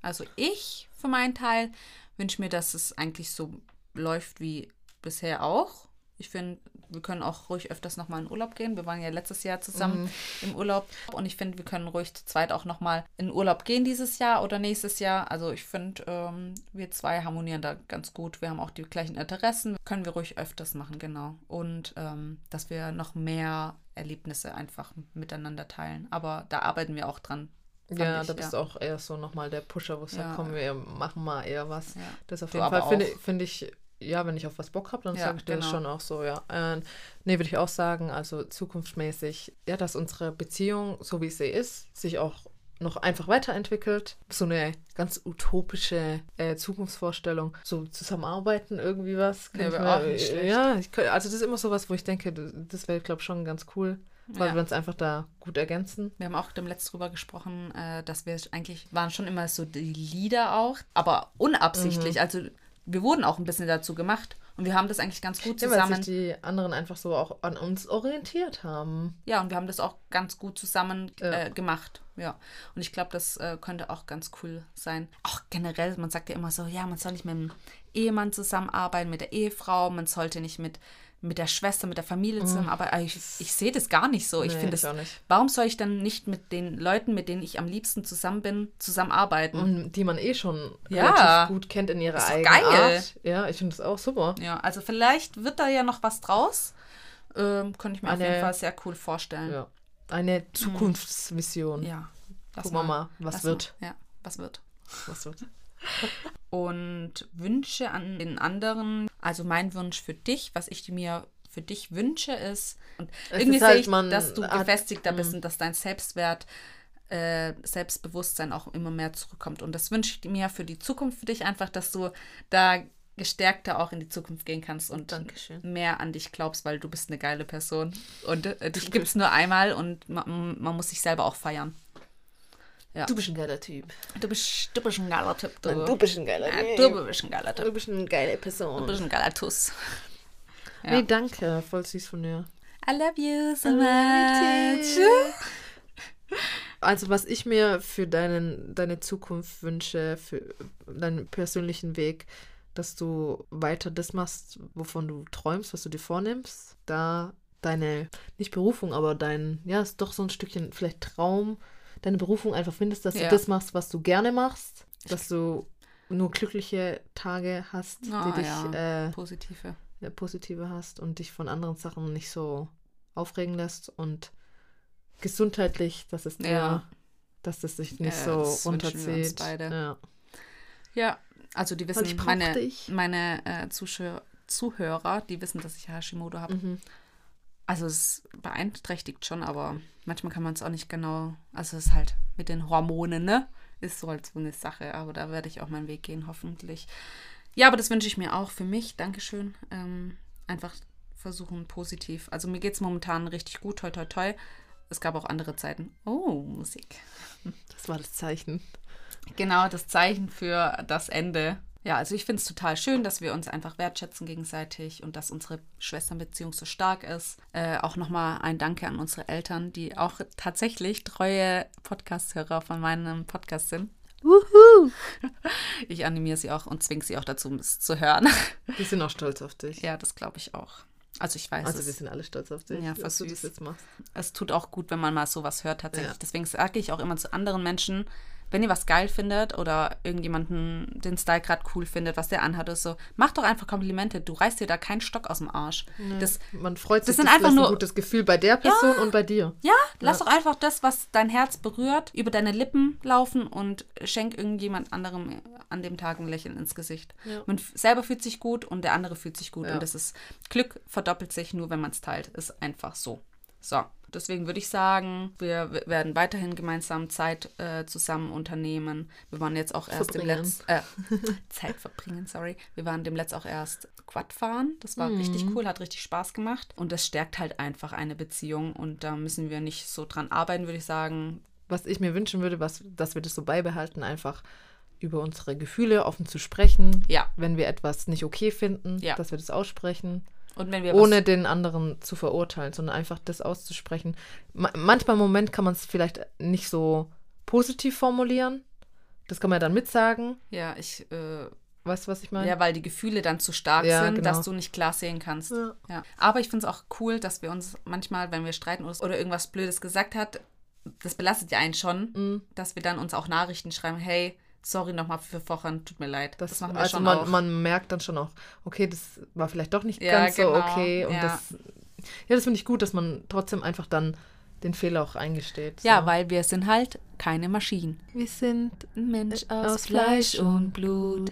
Also ich für meinen Teil wünsche mir, dass es eigentlich so läuft wie bisher auch. Ich finde, wir können auch ruhig öfters nochmal in Urlaub gehen. Wir waren ja letztes Jahr zusammen im Urlaub. Und ich finde, wir können ruhig zu zweit auch nochmal in Urlaub gehen dieses Jahr oder nächstes Jahr. Also ich finde, ähm, wir zwei harmonieren da ganz gut. Wir haben auch die gleichen Interessen. Können wir ruhig öfters machen, genau. Und ähm, dass wir noch mehr Erlebnisse einfach miteinander teilen. Aber da arbeiten wir auch dran. Ja, ich, da bist du auch eher so nochmal der Pusher, wo es Ja. sagt, komm, wir machen mal eher was. Ja. Das auf jeden Fall finde finde ich, ja, wenn ich auf was Bock habe, dann Ja, sage ich dir das genau. schon auch so, ja. Äh, nee, würde ich auch sagen, also zukunftsmäßig, ja, dass unsere Beziehung, so wie sie ist, sich auch noch einfach weiterentwickelt. So eine ganz utopische äh, Zukunftsvorstellung. So zusammenarbeiten, irgendwie was. Ja, mir- auch nicht schlecht. Ja, ich, also das ist immer so was, wo ich denke, das, das wäre, glaube ich, schon ganz cool, weil Ja. wir uns einfach da gut ergänzen. Wir haben auch dem letzten drüber gesprochen, äh, dass wir eigentlich waren schon immer so die Lieder auch, aber unabsichtlich. Also wir wurden auch ein bisschen dazu gemacht und wir haben das eigentlich ganz gut Ja, weil zusammen. sich die anderen einfach so auch an uns orientiert haben. ja, und wir haben das auch ganz gut zusammen Ja. äh, gemacht. Ja. Und ich glaube, das äh, könnte auch ganz cool sein. Auch generell, man sagt ja immer so, ja, man soll nicht mit dem Ehemann zusammenarbeiten, mit der Ehefrau, man sollte nicht mit, mit der Schwester, mit der Familie zusammenarbeiten. Aber ich, ich sehe das gar nicht so. Ich Nee, finde. Warum soll ich dann nicht mit den Leuten, mit denen ich am liebsten zusammen bin, zusammenarbeiten? Und die man eh schon Ja. relativ gut kennt in ihrer Ist eigenen geil. Art. Ja, ich finde das auch super. Ja, also vielleicht wird da ja noch was draus. Ähm, könnte ich mir auf Eine- jeden Fall sehr cool vorstellen. Ja. Eine Zukunftsvision. Ja. Gucken wir mal, was wird. Mal. Ja, was wird. Was wird? Und Wünsche an den anderen. Also mein Wunsch für dich, was ich mir für dich wünsche, ist, und Es irgendwie ist halt, sehe ich, dass du hat- gefestigter bist mm. und dass dein Selbstwert, äh, Selbstbewusstsein auch immer mehr zurückkommt. Und das wünsche ich mir für die Zukunft für dich einfach, dass du da gestärkter auch in die Zukunft gehen kannst und Dankeschön. mehr an dich glaubst, weil du bist eine geile Person. Und äh, dich gibt es nur einmal und man, man muss sich selber auch feiern. Ja. Du bist ein geiler Typ. Du bist, du bist ein geiler Typ. Du, Du bist ein geiler ja, Typ. du bist ein geiler Typ. Du bist eine geile Du Person. bist ein geiler Tuss. Ja. Nee, danke. Voll süß von dir. I love you so I much. you Also, was ich mir für deinen, deine Zukunft wünsche, für deinen persönlichen Weg, dass du weiter das machst, wovon du träumst, was du dir vornimmst. Da deine, nicht Berufung, aber dein, ja, ist doch so ein Stückchen vielleicht Traum, deine Berufung einfach findest, dass Ja. du das machst, was du gerne machst, dass du nur glückliche Tage hast, Ah, die dich ja. äh, Positive. ja, positive hast und dich von anderen Sachen nicht so aufregen lässt und gesundheitlich, dass es dir, Ja. dass das sich nicht Ja, so runterzieht. Ja. Also die wissen, ich meine äh, Zuschauer, Zuhörer, die wissen, dass ich Hashimoto habe. Mhm. Also es beeinträchtigt schon, aber manchmal kann man es auch nicht genau. Also es ist halt mit den Hormonen, ne? Ist so halt so eine Sache, aber da werde ich auch meinen Weg gehen, hoffentlich. Ja, aber das wünsche ich mir auch für mich. Dankeschön. Ähm, einfach versuchen positiv. Also mir geht es momentan richtig gut, toi toi toi. Es gab auch andere Zeiten. Oh, Musik. Das war das Zeichen. Genau, das Zeichen für das Ende. Ja, also ich finde es total schön, dass wir uns einfach wertschätzen gegenseitig und dass unsere Schwesternbeziehung so stark ist. Äh, auch nochmal ein Danke an unsere Eltern, die auch tatsächlich treue Podcast-Hörer von meinem Podcast sind. Wuhu! Ich animiere sie auch und zwinge sie auch dazu, es zu hören. Die sind auch stolz auf dich. ja, das glaube ich auch. Also ich weiß Also wir es. sind alle stolz auf dich, Ja, dass du das süß. jetzt machst. Es tut auch gut, wenn man mal sowas hört tatsächlich. Ja. Deswegen sage ich auch immer zu anderen Menschen, wenn ihr was geil findet oder irgendjemanden den Style gerade cool findet, was der anhat oder so, macht doch einfach Komplimente. Du reißt dir da keinen Stock aus dem Arsch. Das, Man freut sich, das sind das einfach nur- ein gutes Gefühl bei der Person und bei dir. ja, lass doch einfach das, was dein Herz berührt, über deine Lippen laufen und schenk irgendjemand anderem an dem Tag ein Lächeln ins Gesicht. Ja. Man selber fühlt sich gut und der andere fühlt sich gut. Ja. Und das ist, Glück verdoppelt sich nur, wenn man es teilt. Ist einfach so. So, deswegen würde ich sagen, wir werden weiterhin gemeinsam Zeit äh, zusammen unternehmen. Wir waren jetzt auch erst im Verbringen. letzten, äh, Zeit verbringen, sorry. Wir waren dem Letzt auch erst Quad fahren. Das war richtig Mhm. cool, hat richtig Spaß gemacht. Und das stärkt halt einfach eine Beziehung. Und da müssen wir nicht so dran arbeiten, würde ich sagen. Was ich mir wünschen würde, was, dass wir das so beibehalten, einfach über unsere Gefühle offen zu sprechen. Ja. Wenn wir etwas nicht okay finden, Ja. dass wir das aussprechen. Ohne den anderen zu verurteilen, sondern einfach das auszusprechen. Ma manchmal im Moment kann man es vielleicht nicht so positiv formulieren. Das kann man ja dann mitsagen. ja, ich, äh, Weißt du, was ich meine? ja, weil die Gefühle dann zu stark Ja, sind, genau. dass du nicht klar sehen kannst. Ja. Ja. Aber ich finde es auch cool, dass wir uns manchmal, wenn wir streiten oder, oder irgendwas Blödes gesagt hat, das belastet ja einen schon, Mhm. dass wir dann uns auch Nachrichten schreiben, hey, sorry nochmal für vorhin, tut mir leid. Das, Das, machen wir also schon man, auch. man merkt dann schon auch, okay, das war vielleicht doch nicht Ja, ganz so genau, okay. Und ja. das, ja, das finde ich gut, dass man trotzdem einfach dann den Fehler auch eingesteht. ja, so. weil wir sind halt keine Maschinen. wir sind Ein Mensch Äh, aus, aus Fleisch Fleisch und Blut.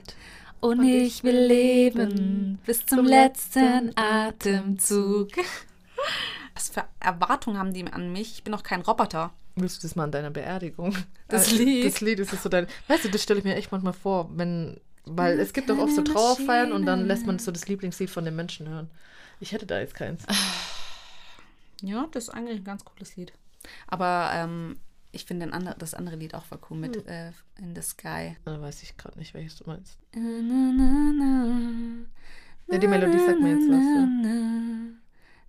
Und, Und ich will leben bis zum letzten Atemzug. Was für Erwartungen haben die an mich? Ich bin doch kein Roboter. Willst du das mal an deiner Beerdigung? Das Äh, Lied? Das Lied ist so dein. Weißt du, das stelle ich mir echt manchmal vor, wenn. Weil es gibt doch oft so Trauerfeiern und dann lässt man so das Lieblingslied von den Menschen hören. Ich hätte da jetzt keins. Ja, das ist eigentlich ein ganz cooles Lied. Aber ähm, ich finde ander- das andere Lied auch voll cool mit Hm. äh, In the Sky. Da weiß ich gerade nicht, welches du meinst. Na, na, na, na. Ja, die Melodie sagt mir jetzt was, ja.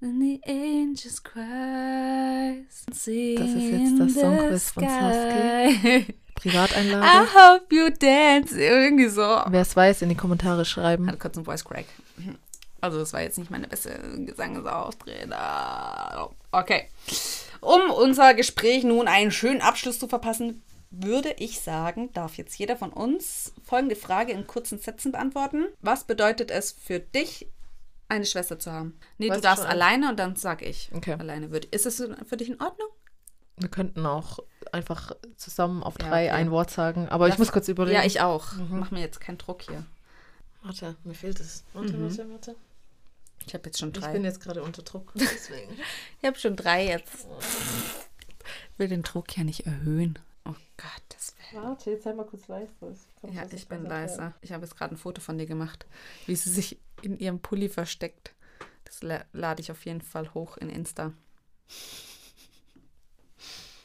And the angels cries. Das ist jetzt das Songquiz von Saskia. Privateinlage. I hope you dance. Irgendwie so. Wer es weiß, in die Kommentare schreiben. Hatte kurz einen Voice Crack. Also, das war jetzt nicht meine beste Gesangsauftrete. Okay. Um unser Gespräch nun einen schönen Abschluss zu verpassen, würde ich sagen, darf jetzt jeder von uns folgende Frage in kurzen Sätzen beantworten. Was bedeutet es für dich, eine Schwester zu haben? Nee, Weißt du darfst schon alleine und dann sag ich. Okay. Alleine würde. Ist es für dich in Ordnung? Wir könnten auch einfach zusammen auf Ja, drei okay. ein Wort sagen. Aber ich Lass- muss kurz überlegen. Ja, ich auch. Mach mir jetzt keinen Druck hier. Warte, mir fehlt es. Warte, Mhm. warte, warte. Ich habe jetzt schon Ich drei. bin jetzt gerade unter Druck. Deswegen. Ich habe schon drei jetzt. Ich will den Druck ja nicht erhöhen. Oh Gott, das wäre. Warte, jetzt sei mal kurz leise. Ja, ich bin leiser. Ich habe jetzt gerade ein Foto von dir gemacht, wie sie sich in ihrem Pulli versteckt. Das la lade ich auf jeden Fall hoch in Insta.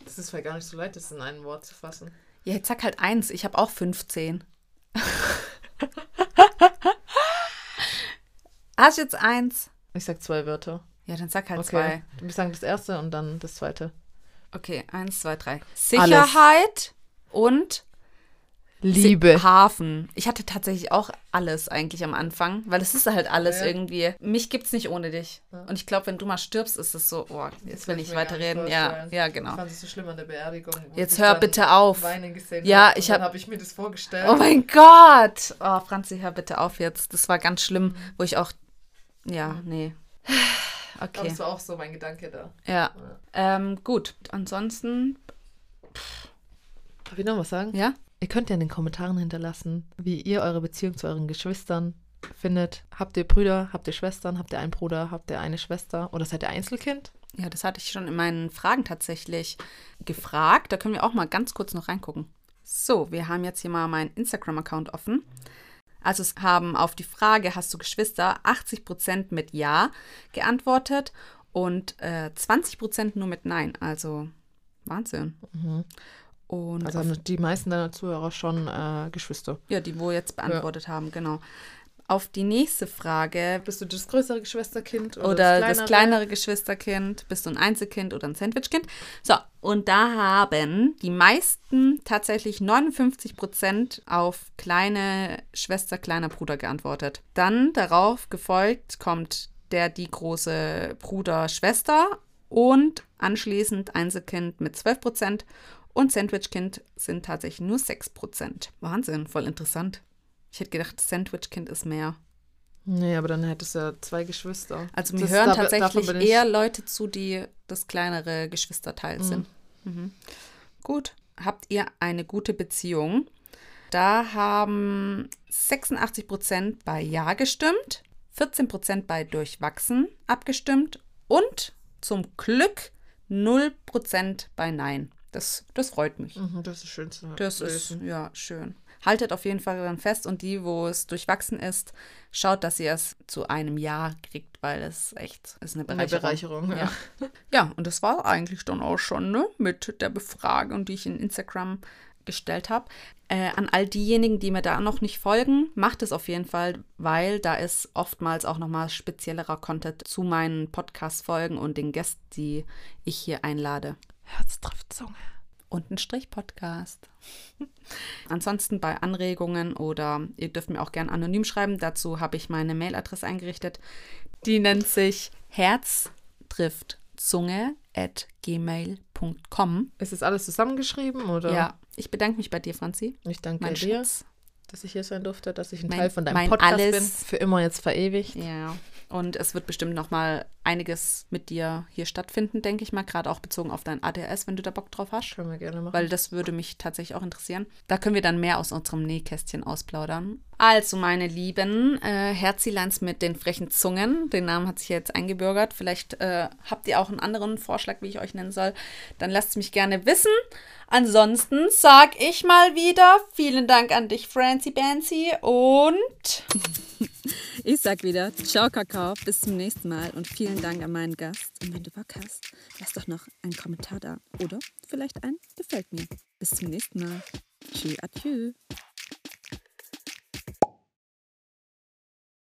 Das ist vielleicht gar nicht so leicht, das in ein Wort zu fassen. Ja, jetzt sag halt eins. Ich habe auch 15. Hast du jetzt eins? Ich sag zwei Wörter. Ja, dann sag halt Okay. zwei. Wir sagen das erste und dann das zweite. Okay, eins, zwei, drei. Sicherheit und Liebe. Si- Hafen. Ich hatte tatsächlich auch alles eigentlich am Anfang, weil es ist halt alles Ja. irgendwie. Mich gibt's nicht ohne dich. Und ich glaube, wenn du mal stirbst, ist es so, oh, jetzt will ich ich weiterreden. Ja, ja, Ich genau. fand es so schlimm an der Beerdigung. Jetzt ich hör dann bitte auf. Weinen gesehen Ja, ich dann hab- habe ich mir das vorgestellt. Oh mein Gott. Oh, Franzi, hör bitte auf jetzt. Das war ganz schlimm, wo ich auch. Ja, nee. Aber Okay. es war auch so mein Gedanke da. Ja. Ähm, gut. Ansonsten, Darf ich noch was sagen? ja. Ihr könnt ja in den Kommentaren hinterlassen, wie ihr eure Beziehung zu euren Geschwistern findet. Habt ihr Brüder? Habt ihr Schwestern? Habt ihr einen Bruder? Habt ihr eine Schwester? Oder seid ihr Einzelkind? Ja, das hatte ich schon in meinen Fragen tatsächlich gefragt. Da können wir auch mal ganz kurz noch reingucken. So, wir haben jetzt hier mal meinen Instagram-Account offen. Also es haben auf die Frage, hast du Geschwister, 80% mit Ja geantwortet und äh, 20% nur mit Nein. Also Wahnsinn. Und Also die meisten deiner Zuhörer schon äh, Geschwister. ja, die wo jetzt beantwortet haben, genau. Auf die nächste Frage, Bist du das größere Geschwisterkind oder das kleinere Geschwisterkind, bist du ein Einzelkind oder ein Sandwichkind? So, und da haben die meisten tatsächlich 59 Prozent auf kleine Schwester, kleiner Bruder geantwortet. Dann darauf gefolgt kommt der, die große Bruder, Schwester und anschließend Einzelkind mit 12 Prozent und Sandwichkind sind tatsächlich nur 6 Prozent. Wahnsinn, voll interessant. Ich hätte gedacht, Sandwichkind ist mehr. Nee, aber dann hättest du ja zwei Geschwister. Also mir Das- hören tatsächlich eher Leute zu, die das kleinere Geschwisterteil sind. Mhm. Gut. Habt ihr eine gute Beziehung? Da haben 86 Prozent bei Ja gestimmt, 14 Prozent bei Durchwachsen abgestimmt und zum Glück 0 Prozent bei Nein. Das, das freut mich. Mhm, das ist schön zu hören. Das ist, ja, schön. Haltet auf jeden Fall dann fest und die, wo es durchwachsen ist, schaut, dass ihr es zu einem Jahr kriegt, weil es echt ist eine eine Bereicherung. Bereicherung. Ja. Ja. ja, und das war eigentlich dann auch schon ne, mit der Befragung, die ich in Instagram gestellt habe. Äh, an all diejenigen, die mir da noch nicht folgen, macht es auf jeden Fall, weil da ist oftmals auch nochmal speziellerer Content zu meinen Podcast-Folgen und den Gästen, die ich hier einlade Herz trifft Zunge. Und ein Strich-Podcast. Ansonsten bei Anregungen oder ihr dürft mir auch gern anonym schreiben. Dazu habe ich meine Mailadresse eingerichtet. Die nennt sich at gmail.com. Ist das alles zusammengeschrieben oder? Ja, ich bedanke mich bei dir, Franzi. Ich danke Mein dir, Schatz. dass ich hier sein durfte, dass ich ein Mein- Teil von deinem mein Podcast Alles. bin. Für immer jetzt verewigt. Ja. Und es wird bestimmt noch mal einiges mit dir hier stattfinden, denke ich mal. Gerade auch bezogen auf dein ADS, wenn du da Bock drauf hast. Können wir gerne machen. Weil das würde mich tatsächlich auch interessieren. Da können wir dann mehr aus unserem Nähkästchen ausplaudern. Also, meine Lieben, äh, Herzileins mit den frechen Zungen. Den Namen hat sich jetzt eingebürgert. Vielleicht äh, habt ihr auch einen anderen Vorschlag, wie ich euch nennen soll. Dann lasst es mich gerne wissen. Ansonsten sag ich mal wieder vielen Dank an dich, Francie Bancy. Und Ich sag wieder, ciao Kakao, bis zum nächsten Mal und vielen Dank an meinen Gast. Und wenn du Bock hast, lass doch noch einen Kommentar da oder vielleicht ein Gefällt mir. Bis zum nächsten Mal. Tschüss, adieu.